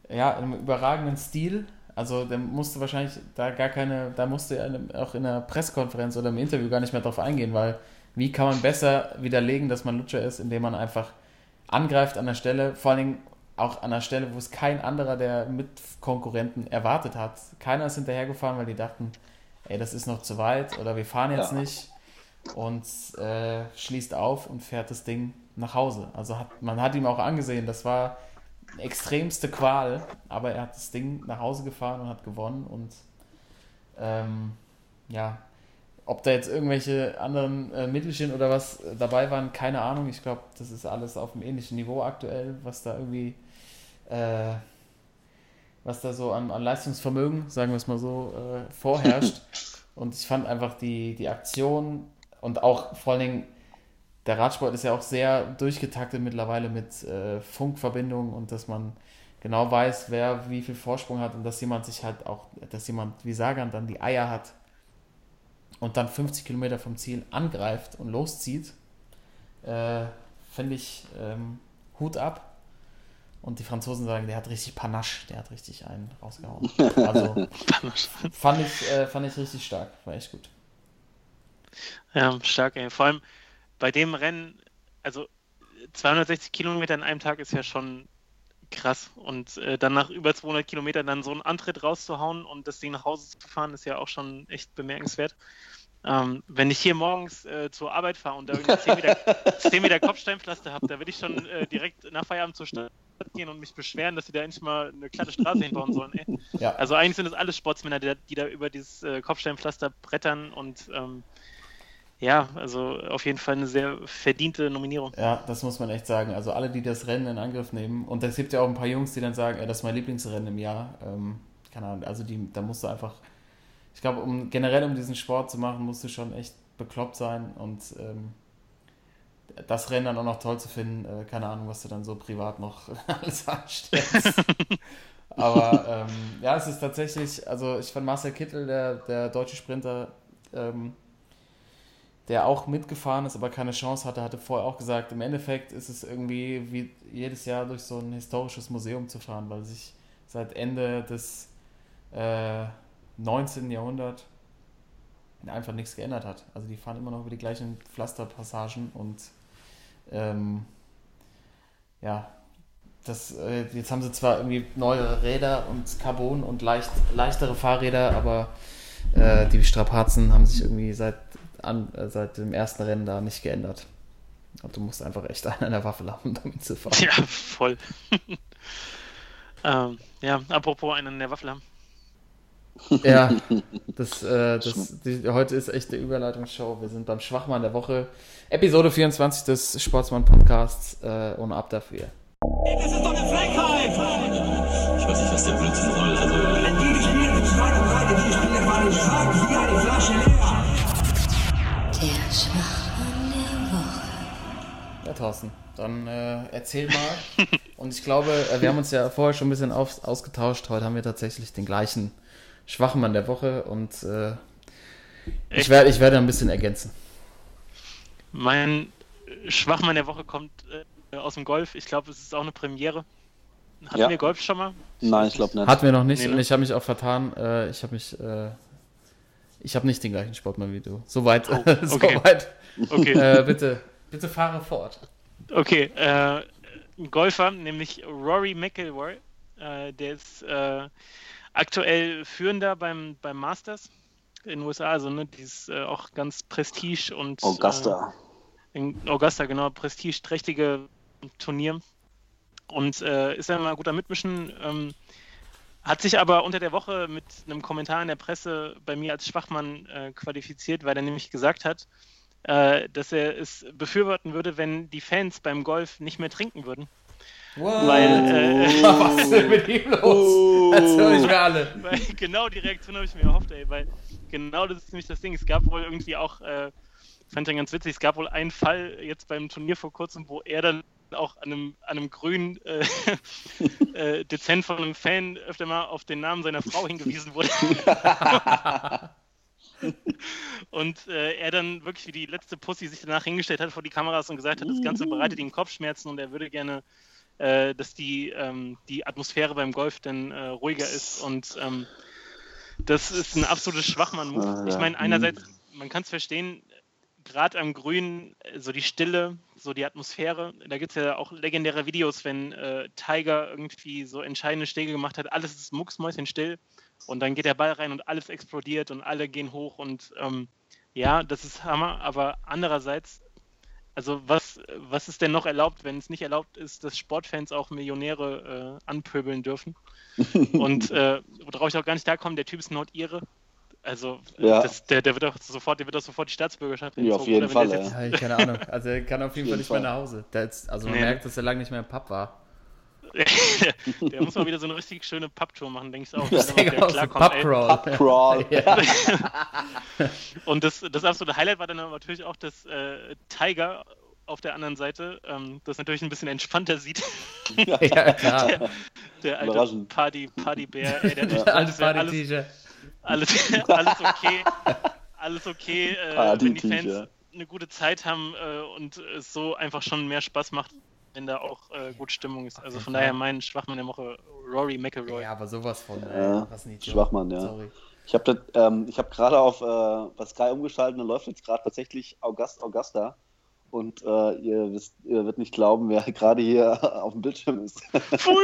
ja, in einem überragenden Stil. Also der musste wahrscheinlich da gar keine, da musste er auch in einer Pressekonferenz oder im Interview gar nicht mehr drauf eingehen, weil wie kann man besser widerlegen, dass man Lutscher ist, indem man einfach angreift an der Stelle, vor allen Dingen auch an der Stelle, wo es kein anderer der Mitkonkurrenten erwartet hat. Keiner ist hinterhergefahren, weil die dachten, ey, das ist noch zu weit oder wir fahren jetzt Ja. nicht und äh, schließt auf und fährt das Ding nach Hause. Also hat, man hat ihm auch angesehen, das war extremste Qual, aber er hat das Ding nach Hause gefahren und hat gewonnen und ähm, ja, ob da jetzt irgendwelche anderen äh, Mittelchen oder was äh, dabei waren, keine Ahnung. Ich glaube, das ist alles auf einem ähnlichen Niveau aktuell, was da irgendwie, äh, was da so an, an Leistungsvermögen, sagen wir es mal so, äh, vorherrscht. und ich fand einfach die, die Aktion und auch vor allen Dingen, der Radsport ist ja auch sehr durchgetaktet mittlerweile mit äh, Funkverbindungen und dass man genau weiß, wer wie viel Vorsprung hat und dass jemand sich halt auch, dass jemand wie Sagan dann die Eier hat und dann 50 Kilometer vom Ziel angreift und loszieht, äh, finde ich ähm, Hut ab. Und die Franzosen sagen, der hat richtig Panache, der hat richtig einen rausgehauen. Also fand ich, äh, fand ich richtig stark, war echt gut. Ja, stark, ey. Vor allem bei dem Rennen, also 260 Kilometer in einem Tag ist ja schon krass. Und äh, dann nach über 200 Kilometern dann so einen Antritt rauszuhauen und das Ding nach Hause zu fahren, ist ja auch schon echt bemerkenswert. Ähm, wenn ich hier morgens äh, zur Arbeit fahre und da irgendwie 10 Meter, 10 Meter Kopfsteinpflaster habe, da würde ich schon äh, direkt nach Feierabend zur Stadt gehen und mich beschweren, dass sie da endlich mal eine glatte Straße hinbauen sollen. Ja, Also eigentlich sind das alles Sportsmänner, die da, die da über dieses äh, Kopfsteinpflaster brettern und ähm, ja, also auf jeden Fall eine sehr verdiente Nominierung. ja, das muss man echt sagen. Also alle, die das Rennen in Angriff nehmen, und es gibt ja auch ein paar Jungs, die dann sagen, ey, das ist mein Lieblingsrennen im Jahr. Ähm, keine Ahnung, also die, da musst du einfach, ich glaube, um generell um diesen Sport zu machen, musst du schon echt bekloppt sein und ähm, das Rennen dann auch noch toll zu finden, äh, keine Ahnung, was du dann so privat noch alles anstellst. Aber ähm, ja, es ist tatsächlich, also ich fand Marcel Kittel, der, der deutsche Sprinter, ähm, der auch mitgefahren ist, aber keine Chance hatte, hatte vorher auch gesagt, im Endeffekt ist es irgendwie wie jedes Jahr durch so ein historisches Museum zu fahren, weil sich seit Ende des äh, 19. Jahrhunderts einfach nichts geändert hat. Also die fahren immer noch über die gleichen Pflasterpassagen und ähm, ja, das, äh, jetzt haben sie zwar irgendwie neuere Räder und Carbon und leicht, leichtere Fahrräder, aber äh, die Strapazen haben sich irgendwie seit, an, äh, seit dem ersten Rennen da nicht geändert. Und du musst einfach echt einen an der Waffe haben, um damit zu fahren. Ja, voll. ähm, ja, apropos einen in der Waffel haben. Ja, das, äh, das, die, heute ist echt eine Überleitungsshow. Wir sind beim Schwachmann der Woche. Episode 24 des Sportsmann Podcasts. Äh, ohne ab dafür. Das ist doch eine Frechheit! Ich weiß nicht, was der Blödsinn soll. Also, Die Spiele sind weit und breit, die Spiele waren stark, wie eine Flasche leer. Der Schwachmann der Woche. Ja, Thorsten, dann äh, erzähl mal. Und ich glaube, äh, wir haben uns ja vorher schon ein bisschen auf, ausgetauscht. Heute haben wir tatsächlich den gleichen Schwachmann der Woche und äh, ich, werde, ich werde ein bisschen ergänzen. Mein Schwachmann der Woche kommt äh, aus dem Golf. Ich glaube, es ist auch eine Premiere. Hatten Ja. wir Golf schon mal? Nein, ich glaube nicht. Hatten wir noch nicht Nee, ne? und ich habe mich auch vertan. Äh, ich habe mich. Ich habe nicht den gleichen Sportmann wie du. Soweit. Oh, okay. Soweit. Okay. Äh, bitte, bitte fahre fort. Okay, äh, ein Golfer, nämlich Rory McIlroy, äh, der ist äh, aktuell führender beim, beim Masters in den USA, also ne, dieses äh, auch ganz Prestige und Augusta. Äh, in Augusta, genau, prestigeträchtige Turnier. Und äh, ist ja immer gut am Mitmischen. Ähm, Hat sich aber unter der Woche mit einem Kommentar in der Presse bei mir als Schwachmann äh, qualifiziert, weil er nämlich gesagt hat, äh, dass er es befürworten würde, wenn die Fans beim Golf nicht mehr trinken würden. Wow. Weil, äh, Was ist denn mit ihm los? Das höre ich mir alle. weil genau die Reaktion habe ich mir erhofft, ey, weil genau das ist nämlich das Ding. Es gab wohl irgendwie auch, äh, fand ich ganz witzig, es gab wohl einen Fall jetzt beim Turnier vor kurzem, wo er dann auch an einem, an einem grünen äh, äh, dezent von einem Fan öfter mal auf den Namen seiner Frau hingewiesen wurde. und äh, er dann wirklich wie die letzte Pussy sich danach hingestellt hat vor die Kameras und gesagt hat, das Ganze bereitet ihm Kopfschmerzen und er würde gerne, äh, dass die, ähm, die Atmosphäre beim Golf dann äh, ruhiger ist und ähm, das ist ein absolutes Schwachmann-Move. Ah, Ich meine, einerseits, man kann es verstehen, gerade am Grün, äh, so die Stille, so die Atmosphäre. Da gibt es ja auch legendäre Videos, wenn äh, Tiger irgendwie so entscheidende Schläge gemacht hat. Alles ist mucksmäuschenstill und dann geht der Ball rein und alles explodiert und alle gehen hoch und ähm, ja, das ist Hammer. Aber andererseits, also was, was ist denn noch erlaubt, wenn es nicht erlaubt ist, dass Sportfans auch Millionäre äh, anpöbeln dürfen? und äh, worauf ich auch gar nicht da komme, der Typ ist Nordire. Also Ja. das, der, der wird doch sofort, der wird doch sofort die Staatsbürgerschaft Ja, auf entzogen, jeden Fall, der ja. jetzt- Ja, keine Ahnung. Also er kann auf jeden Fall nicht mehr Fall. nach Hause. Der ist, also man Nee. merkt, dass er lange nicht mehr im Pub war. der, der muss mal wieder so eine richtig schöne Papptour machen, denke ich auch. Ding der ey. Pubcrawl. Crawl. Ja. Und das, das absolute Highlight war dann aber natürlich auch, dass äh, Tiger auf der anderen Seite ähm, das natürlich ein bisschen entspannter sieht. ja, klar. Der, der alte. Party, Partybär, ey, der das wär alles, Party-T-Shirt. Alles, alles okay, alles okay, äh, wenn die. Fans eine gute Zeit haben äh, und es so einfach schon mehr Spaß macht, wenn da auch äh, gut Stimmung ist. Also von daher mein Schwachmann der Woche, Rory McIlroy. Ja, aber sowas von. Ja. Schwachmann, ja. Sorry. Ich habe ähm, ich hab gerade auf äh, Sky umgeschaltet und da läuft jetzt gerade tatsächlich August Augusta. Und äh, ihr, wisst, ihr werdet nicht glauben, wer gerade hier auf dem Bildschirm ist. Pfui,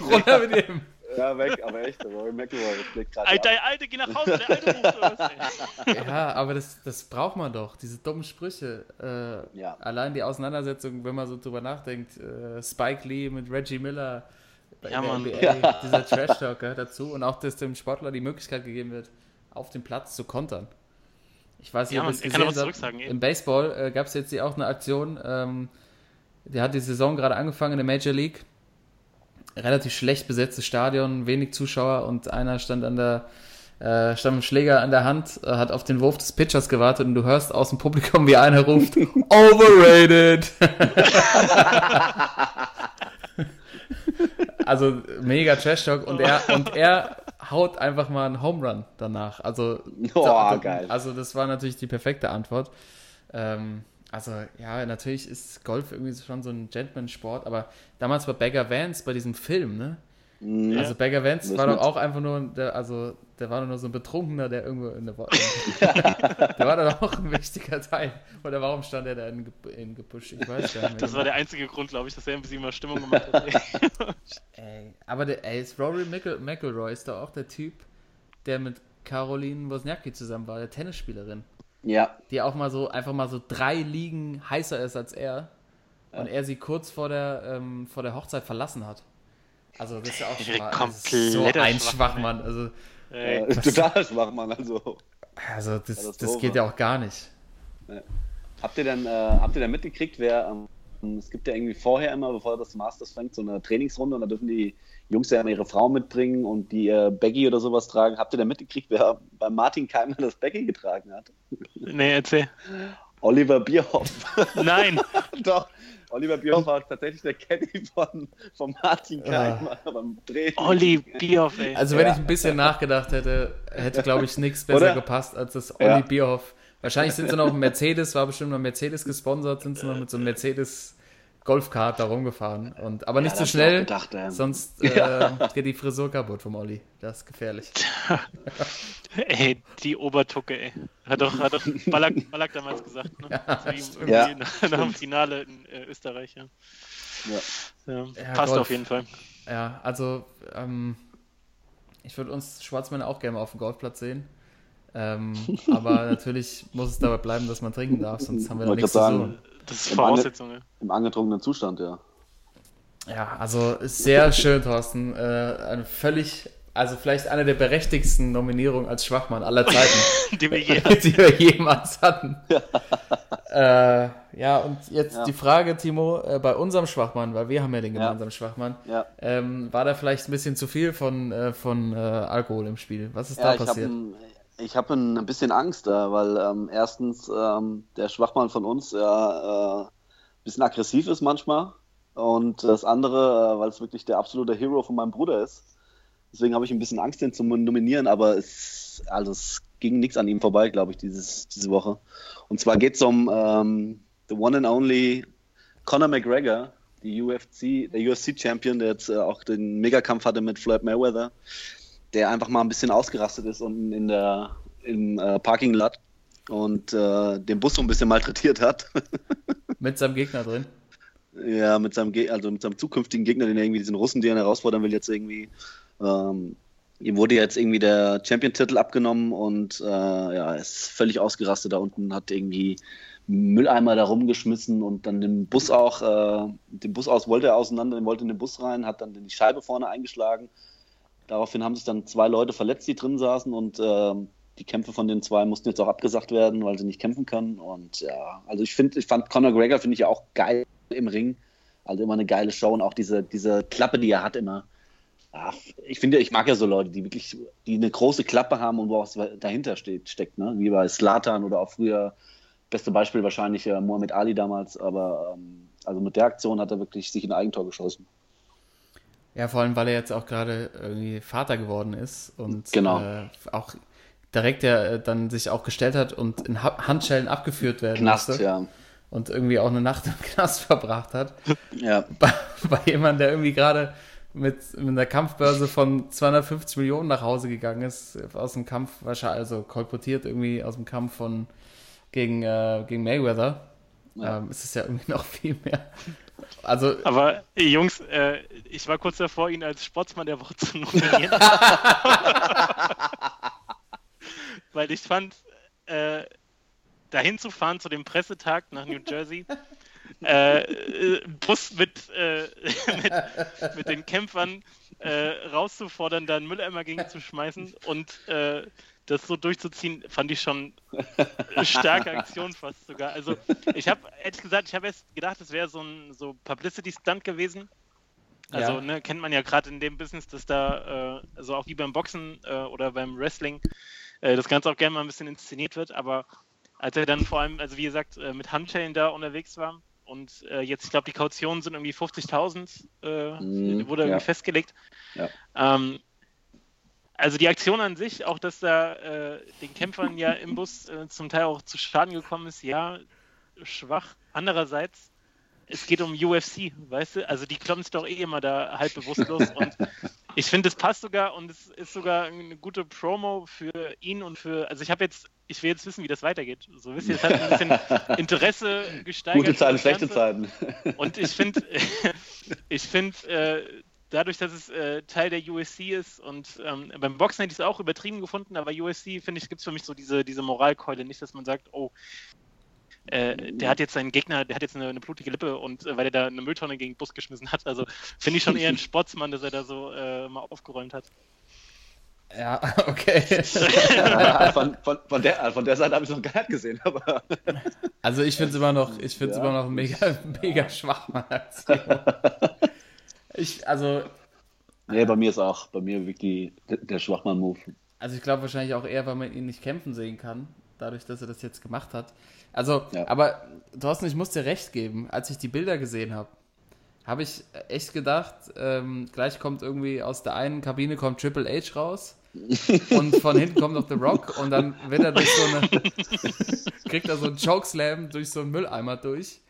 runter mit dem. Ja, weg, aber echt, Rory McIlroy blickt gerade Alter, ab. der Alte, geh nach Hause, der Alte ruft oder was. Ja, aber das, das braucht man doch, diese dummen Sprüche. Äh, Ja. Allein die Auseinandersetzung, wenn man so drüber nachdenkt, äh, Spike Lee mit Reggie Miller bei Ja, der. NBA, dieser Trash-Talk gehört dazu und auch, dass dem Sportler die Möglichkeit gegeben wird, auf dem Platz zu kontern. Ich weiß nicht, Ja, ob es gesehen was habt. Im Baseball äh, gab es jetzt hier auch eine Aktion, ähm, der hat die Saison gerade angefangen in der Major League. Relativ schlecht besetztes Stadion, wenig Zuschauer und einer stand an der äh, stand mit Schläger an der Hand, äh, hat auf den Wurf des Pitchers gewartet und du hörst aus dem Publikum, wie einer ruft, overrated. also mega Trash Talk und er und er haut einfach mal einen Home Run danach. Also Oh, da- geil. Also das war natürlich die perfekte Antwort. Ähm, also ja, natürlich ist Golf irgendwie schon so ein Gentleman-Sport, aber damals bei Beggar Vance bei diesem Film, ne? Mhm. Also Beggar Vance war doch auch einfach nur, der, also der war doch nur so ein Betrunkener, der irgendwo in der Der war dann auch ein wichtiger Teil. Oder warum stand er da in, in Gebüsch? Ich weiß gar nicht mehr. Das war der einzige Grund, glaube ich, dass er ein bisschen mal Stimmung gemacht hat. ey. Ey, aber der, ey, ist Rory McIl McIlroy ist doch auch der Typ, der mit Caroline Wozniacki zusammen war, der Tennisspielerin. Ja, Die auch mal so, einfach mal so drei Ligen heißer ist als er. Und er sie kurz vor der, ähm, vor der Hochzeit verlassen hat. Also das ist ja auch schon mal, das ist so ein Schwachmann, Schwachmann. Also, äh, total schwach, Mann. Also, also das, das geht ja auch gar nicht. habt ihr denn, äh, habt ihr denn mitgekriegt, wer, ähm, es gibt ja irgendwie vorher immer, bevor das Masters fängt, so eine Trainingsrunde und da dürfen die Jungs ja immer ihre Frau mitbringen und die äh, Baggy oder sowas tragen. Habt ihr denn mitgekriegt, wer bei Martin Keimer das Baggy getragen hat? nee, erzähl. Oliver Bierhoff. Nein, Doch, Oliver Bierhoff war tatsächlich der Caddy von, von Martin Keimer beim Drehen. Olli Bierhoff, ey. Also wenn Ja. ich ein bisschen nachgedacht hätte, hätte glaube ich nichts besser Oder? gepasst als das Olli Ja. Bierhoff. Wahrscheinlich sind sie noch ein Mercedes, war bestimmt noch Mercedes gesponsert, sind sie noch mit so einem Mercedes Golfkart da rumgefahren. Und, aber nicht da so schnell, gedacht, ähm. sonst äh, geht die Frisur kaputt vom Olli. Das ist gefährlich. Ey, die Obertucke, ey. Hat doch, hat doch Ballack, Ballack damals gesagt, ne? so wie stimmt. Ja, irgendwie nach, nach dem Finale in äh, Österreich, ja. Ja. Ja, Ja, passt Golf. auf jeden Fall. Ja, also ähm, ich würde uns Schwarzmänner auch gerne mal auf dem Golfplatz sehen. Ähm, aber natürlich muss es dabei bleiben, dass man trinken darf, sonst haben wir da nichts zu tun. sagen. Das ist Im Voraussetzung, ja. Im angetrunkenen Zustand, ja. Ja, also sehr schön, Thorsten. Äh, eine völlig, also vielleicht eine der berechtigsten Nominierungen als Schwachmann aller Zeiten, Die wir je die wir jemals hatten. äh, ja, und jetzt Ja. die Frage, Timo, äh, bei unserem Schwachmann, weil wir haben ja den Ja. gemeinsamen Schwachmann, Ja. ähm, war da vielleicht ein bisschen zu viel von, äh, von äh, Alkohol im Spiel? Was ist Ja, da passiert? Ich hab ein, bisschen Angst weil ähm, erstens ähm, der Schwachmann von uns ja äh, ein bisschen aggressiv ist manchmal und das andere, äh, weil es wirklich der absolute Hero von meinem Bruder ist. Deswegen habe ich ein bisschen Angst, den zu nominieren, aber es, also es ging nichts an ihm vorbei, glaube ich, dieses, diese Woche. Und zwar geht es um ähm, the one and only Conor McGregor, die UFC, der UFC-Champion, der jetzt äh, auch den Megakampf hatte mit Floyd Mayweather der einfach mal ein bisschen ausgerastet ist und in der im äh, Parking Lot und äh, den Bus so ein bisschen malträtiert hat. Mit seinem Gegner drin? ja, mit seinem Ge also mit seinem zukünftigen Gegner, den er irgendwie diesen Russen, den er herausfordern will, jetzt irgendwie. Ähm, ihm wurde jetzt irgendwie der Champion-Titel abgenommen und äh, ja, er ist völlig ausgerastet da unten, hat irgendwie Mülleimer da rumgeschmissen und dann den Bus auch, äh, den Bus aus wollte er auseinander, wollte in den Bus rein, hat dann die Scheibe vorne eingeschlagen. Daraufhin haben sich dann zwei Leute verletzt, die drin saßen und ähm, die Kämpfe von den zwei mussten jetzt auch abgesagt werden, weil sie nicht kämpfen können. Und ja, also ich finde, ich fand Conor Gregor finde ich auch geil im Ring. Also immer eine geile Show und auch diese, diese Klappe, die er hat immer. Ja, ich finde, ich mag ja so Leute, die wirklich, die eine große Klappe haben und wo auch was dahinter steht, steckt, ne? Wie bei Slatan oder auch früher, beste Beispiel wahrscheinlich äh, Muhammad Ali damals, aber ähm, also mit der Aktion hat er wirklich sich ein Eigentor geschossen. Ja, vor allem, weil er jetzt auch gerade irgendwie Vater geworden ist und Genau. äh, auch direkt ja äh, dann sich auch gestellt hat und in ha Handschellen abgeführt werden Knast, musste ja. und irgendwie auch eine Nacht im Knast verbracht hat. Ja, bei, bei jemandem, der irgendwie gerade mit, mit einer Kampfbörse von 250 Millionen nach Hause gegangen ist, aus dem Kampf, wahrscheinlich, also kolportiert irgendwie aus dem Kampf von gegen, äh, gegen Mayweather, Ja. ähm, ist es ja irgendwie noch viel mehr. Also, Aber Jungs, äh, ich war kurz davor, ihn als Sportsmann der Woche zu nominieren. Weil ich fand, äh, dahin zu fahren zu dem Pressetag nach New Jersey, äh, äh, Bus mit, äh, mit, mit den Kämpfern äh, rauszufordern, da einen Mülleimer gegen zu schmeißen und äh, das so durchzuziehen, fand ich schon eine starke Aktion fast sogar. Also ich habe ehrlich gesagt, ich habe erst gedacht, es wäre so ein so Publicity-Stunt gewesen. Also Ja. ne, kennt man ja gerade in dem Business, dass da äh, also auch wie beim Boxen äh, oder beim Wrestling äh, das Ganze auch gerne mal ein bisschen inszeniert wird. Aber als er dann vor allem, also wie gesagt, äh, mit Handschellen da unterwegs war und äh, jetzt, ich glaube, die Kautionen sind irgendwie 50.000, äh, Mhm, wurde irgendwie ja. festgelegt. Ja. Ähm, also die Aktion an sich, auch dass da äh, den Kämpfern ja im Bus äh, zum Teil auch zu Schaden gekommen ist, ja, schwach. Andererseits, es geht um UFC, weißt du? Also die kloppen sich doch eh immer da halb bewusstlos und ich finde, es passt sogar und es ist sogar eine gute Promo für ihn und für, also ich habe jetzt, ich will jetzt wissen, wie das weitergeht. So wisst ihr, es hat ein bisschen Interesse gesteigert. gute Zeiten, schlechte. Zeiten. Und ich finde, ich finde, äh, dadurch, dass es äh, Teil der USC ist und ähm, beim Boxen hätte ich es auch übertrieben gefunden, aber USC, finde ich, gibt es für mich so diese, diese Moralkeule. Nicht, dass man sagt, oh, äh, der hat jetzt seinen Gegner, der hat jetzt eine, eine blutige Lippe und äh, weil er da eine Mülltonne gegen den Bus geschmissen hat. Also finde ich schon eher ein Sportsmann, dass er da so äh, mal aufgeräumt hat. ja, okay. Ja, von, von, von, der, von der Seite habe ich es noch gar nicht gesehen, aber Also ich finde es immer noch, ich finde es Ja. immer noch mega, mega schwach, Mann. Ich, also, nee, bei mir ist auch, bei mir wirklich der, der Schwachmann-Move. also ich glaube wahrscheinlich auch eher, weil man ihn nicht kämpfen sehen kann, dadurch, dass er das jetzt gemacht hat. Also, Ja. aber Thorsten, ich muss dir recht geben, als ich die Bilder gesehen habe, habe ich echt gedacht, ähm, gleich kommt irgendwie aus der einen Kabine kommt Triple H raus und von hinten kommt noch The Rock und dann wird er durch so eine, kriegt er so einen Chokeslam durch so einen Mülleimer durch.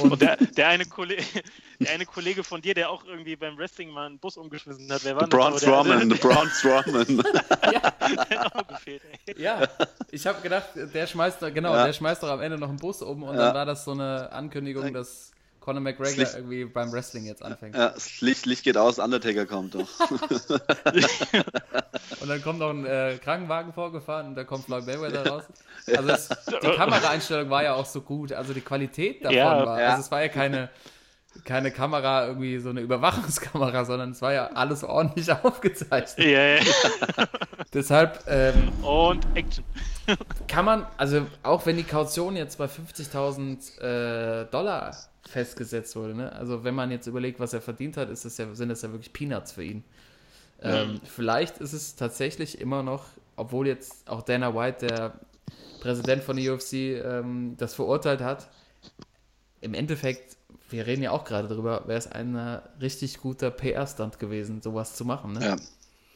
Und der, der, eine Kollege, der eine Kollege von dir, der auch irgendwie beim Wrestling mal einen Bus umgeschmissen hat, wer war Braun das? Strowman, der, Braun Strowman. der hat auch gefehlt, ey. Ja, ich habe gedacht, der schmeißt, genau, Ja. der schmeißt doch am Ende noch einen Bus um und Ja. dann war das so eine Ankündigung, dass Conor McGregor Licht- irgendwie beim Wrestling jetzt anfängt. Ja, das Licht, Licht geht aus, Undertaker kommt doch. Und dann kommt noch ein äh, Krankenwagen vorgefahren und da kommt Floyd Mayweather raus. Also es, die Kameraeinstellung war ja auch so gut, also die Qualität davon Ja, war, ja. also es war ja keine, keine Kamera, irgendwie so eine Überwachungskamera, sondern es war ja alles ordentlich aufgezeichnet. Ja, ja. Deshalb ähm, Und Action. kann man, also auch wenn die Kaution jetzt bei 50.000 äh, Dollar festgesetzt wurde, ne? also wenn man jetzt überlegt, was er verdient hat, ist das ja, sind das ja wirklich Peanuts für ihn. Ähm, vielleicht ist es tatsächlich immer noch, obwohl jetzt auch Dana White, der Präsident von der UFC, ähm, das verurteilt hat, im Endeffekt, wir reden ja auch gerade drüber, wäre es ein äh, richtig guter PR-Stunt gewesen, sowas zu machen. Ne? Ja.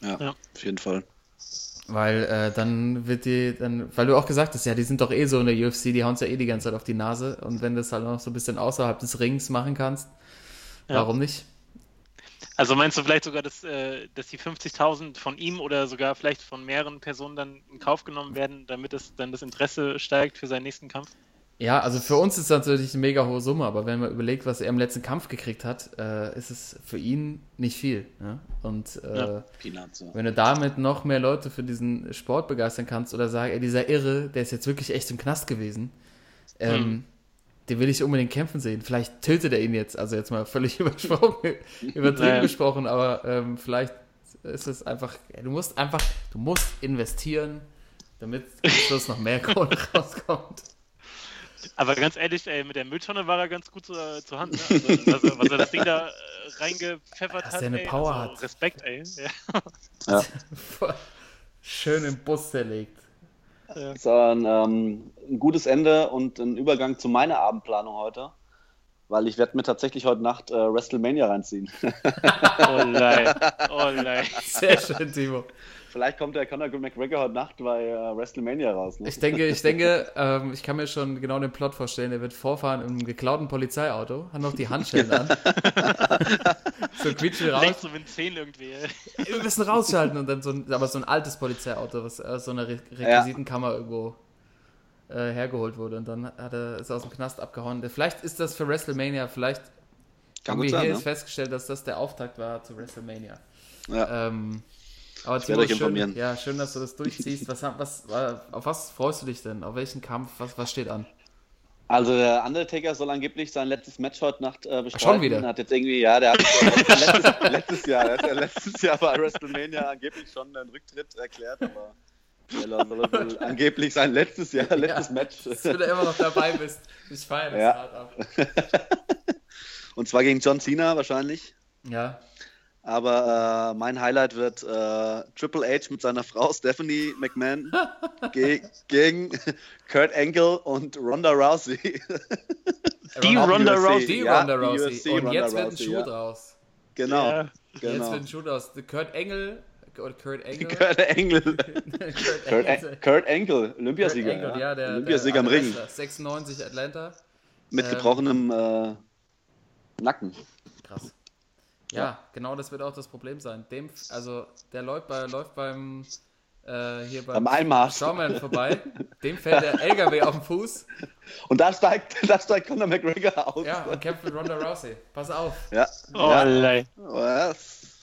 Ja, Ja. auf jeden Fall. Weil äh, dann wird die, dann, weil du auch gesagt hast, ja, die sind doch eh so in der UFC, die hauen ja eh die ganze Zeit auf die Nase. Und wenn du das halt noch so ein bisschen außerhalb des Rings machen kannst, Ja. warum nicht? Also meinst du vielleicht sogar, dass, äh, dass die 50.000 von ihm oder sogar vielleicht von mehreren Personen dann in Kauf genommen werden, damit es dann das Interesse steigt für seinen nächsten Kampf? Ja, also für uns ist das natürlich eine mega hohe Summe, aber wenn man überlegt, was er im letzten Kampf gekriegt hat, äh, ist es für ihn nicht viel. Ne? Und äh, Ja. Wenn du damit noch mehr Leute für diesen Sport begeistern kannst oder sagen, ey, dieser Irre, der ist jetzt wirklich echt im Knast gewesen, ähm, den will ich unbedingt kämpfen sehen. Vielleicht tötet er ihn jetzt, also jetzt mal völlig übertrieben Naja. gesprochen, aber ähm, vielleicht ist es einfach, du musst einfach, du musst investieren, damit am Schluss noch mehr Kohle rauskommt. Aber ganz ehrlich, ey, mit der Mülltonne war er ganz gut zu, zur Hand. Ne? Also, also, was er das Ding da äh, reingepfeffert Dass hat. eine ey, Power also, hat. Respekt, ey. Ja. Schön im Bus zerlegt. Das war ein, ähm, ein gutes Ende und ein Übergang zu meiner Abendplanung heute, weil ich werde mir tatsächlich heute Nacht äh, WrestleMania reinziehen. Oh nein. Oh nein. Sehr schön, Timo. Vielleicht kommt der Conor McGregor heute Nacht bei äh, WrestleMania raus. Ne? Ich denke, ich denke, ähm, ich kann mir schon genau den Plot vorstellen. Er wird vorfahren einem geklauten Polizeiauto, hat noch die Handschellen an. so quietschen raus. Längst so mit Zähnen irgendwie. Wir müssen rausschalten und dann so ein, aber so ein altes Polizeiauto, was aus so einer Re Requisitenkammer irgendwo äh, hergeholt wurde und dann hat er ist aus dem Knast abgehauen. Vielleicht ist das für WrestleMania, vielleicht Kann haben wir sein, hier ne? jetzt festgestellt, dass das der Auftakt war zu WrestleMania. Ja. Ähm, aber werde euch schön, informieren. ja, schön, dass du das durchziehst. Was, was, auf was freust du dich denn? Auf welchen Kampf? Was, was steht an? Also der Undertaker soll angeblich sein letztes Match heute Nacht äh, bestreiten. schon wieder? Hat jetzt irgendwie, ja, der hat letztes, letztes Jahr, der hat ja letztes Jahr bei WrestleMania angeblich schon einen Rücktritt erklärt, aber der soll angeblich sein letztes Jahr, letztes Ja, Match. Dass du da immer noch dabei bist. Ich feiere das Ja. hart ab. Und zwar gegen John Cena wahrscheinlich. Ja, Aber äh, mein Highlight wird äh, Triple H mit seiner Frau Stephanie McMahon ge gegen Kurt Angle und Ronda Rousey. Die Ronda. Rousey. Die Ja, Ronda Rousey. Und Ronda jetzt wird ein Schuh ja. draus. genau. Jetzt genau. wird ein Schuh draus. Kurt Engel. Oder Kurt Engel. Kurt Angle. Kurt Kurt, Engel. An Kurt Angle, Kurt Olympiasieger. Engel, ja, der, Olympiasieger der im Ring. Wrestler. 96 Atlanta. Mit ähm, gebrochenem äh, Nacken. Krass. Ja, genau das wird auch das Problem sein. Dem, also der läuft, bei, läuft beim äh, hier beim Beim Einmarsch. Showman vorbei. Dem fällt der LKW auf den Fuß. Und da steigt, da steigt Conor McGregor aus. Ja, und kämpft mit Ronda Rousey. Pass auf. Ja. Oh ja. nein. Das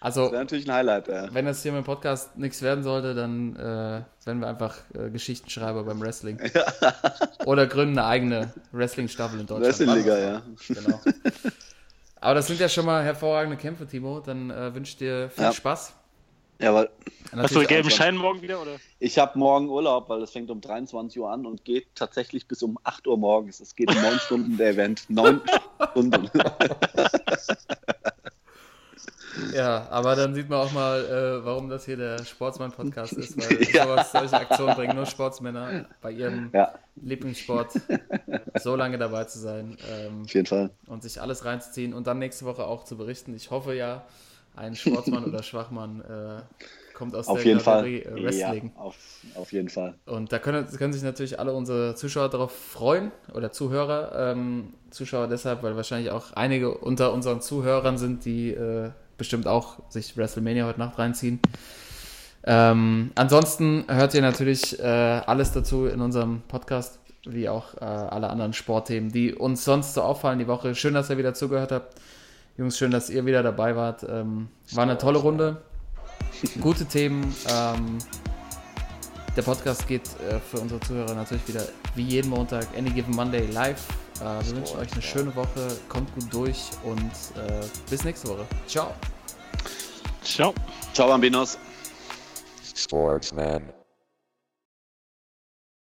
Also, wäre natürlich ein Highlight, ja. wenn das hier mit dem Podcast nichts werden sollte, dann äh, werden wir einfach äh, Geschichtenschreiber beim Wrestling. Oder gründen eine eigene Wrestling-Staffel in Deutschland. Wrestling-Liga, ja. Genau. Aber das sind ja schon mal hervorragende Kämpfe, Timo. Dann äh, wünsche ich dir viel Ja. Spaß. Ja, weil Hast du Natürlich gelben Schein morgen wieder, oder? ich habe morgen Urlaub, weil es fängt um 23 Uhr an und geht tatsächlich bis um 8 Uhr morgens. Es geht um 9 Stunden der Event. 9 Stunden. Ja, aber dann sieht man auch mal, äh, warum das hier der Sportsmann-Podcast ist, weil Ja. sowas, solche Aktionen bringen nur Sportsmänner bei ihrem Ja, Lieblingssport so lange dabei zu sein ähm, auf jeden Fall. und sich alles reinzuziehen und dann nächste Woche auch zu berichten. Ich hoffe ja, ein Sportsmann oder Schwachmann äh, kommt aus Auf der jeden Fall. Kategorie äh, Wrestling. Ja, auf, auf jeden Fall. Und da können, können sich natürlich alle unsere Zuschauer darauf freuen oder Zuhörer. Ähm, Zuschauer deshalb, weil wahrscheinlich auch einige unter unseren Zuhörern sind, die äh, bestimmt auch sich WrestleMania heute Nacht reinziehen. Ähm, ansonsten hört ihr natürlich äh, alles dazu in unserem Podcast, wie auch äh, alle anderen Sportthemen, die uns sonst so auffallen die Woche. Schön, dass ihr wieder zugehört habt. Jungs, schön, dass ihr wieder dabei wart. Ähm, war eine tolle Runde. Gute Themen. Ähm, der Podcast geht äh, für unsere Zuhörer natürlich wieder wie jeden Montag, Any Given Monday live Äh, wir wünschen euch eine schöne Woche, kommt gut durch und äh, bis nächste Woche. Ciao. Ciao. Ciao, Bambinos. Sportsman.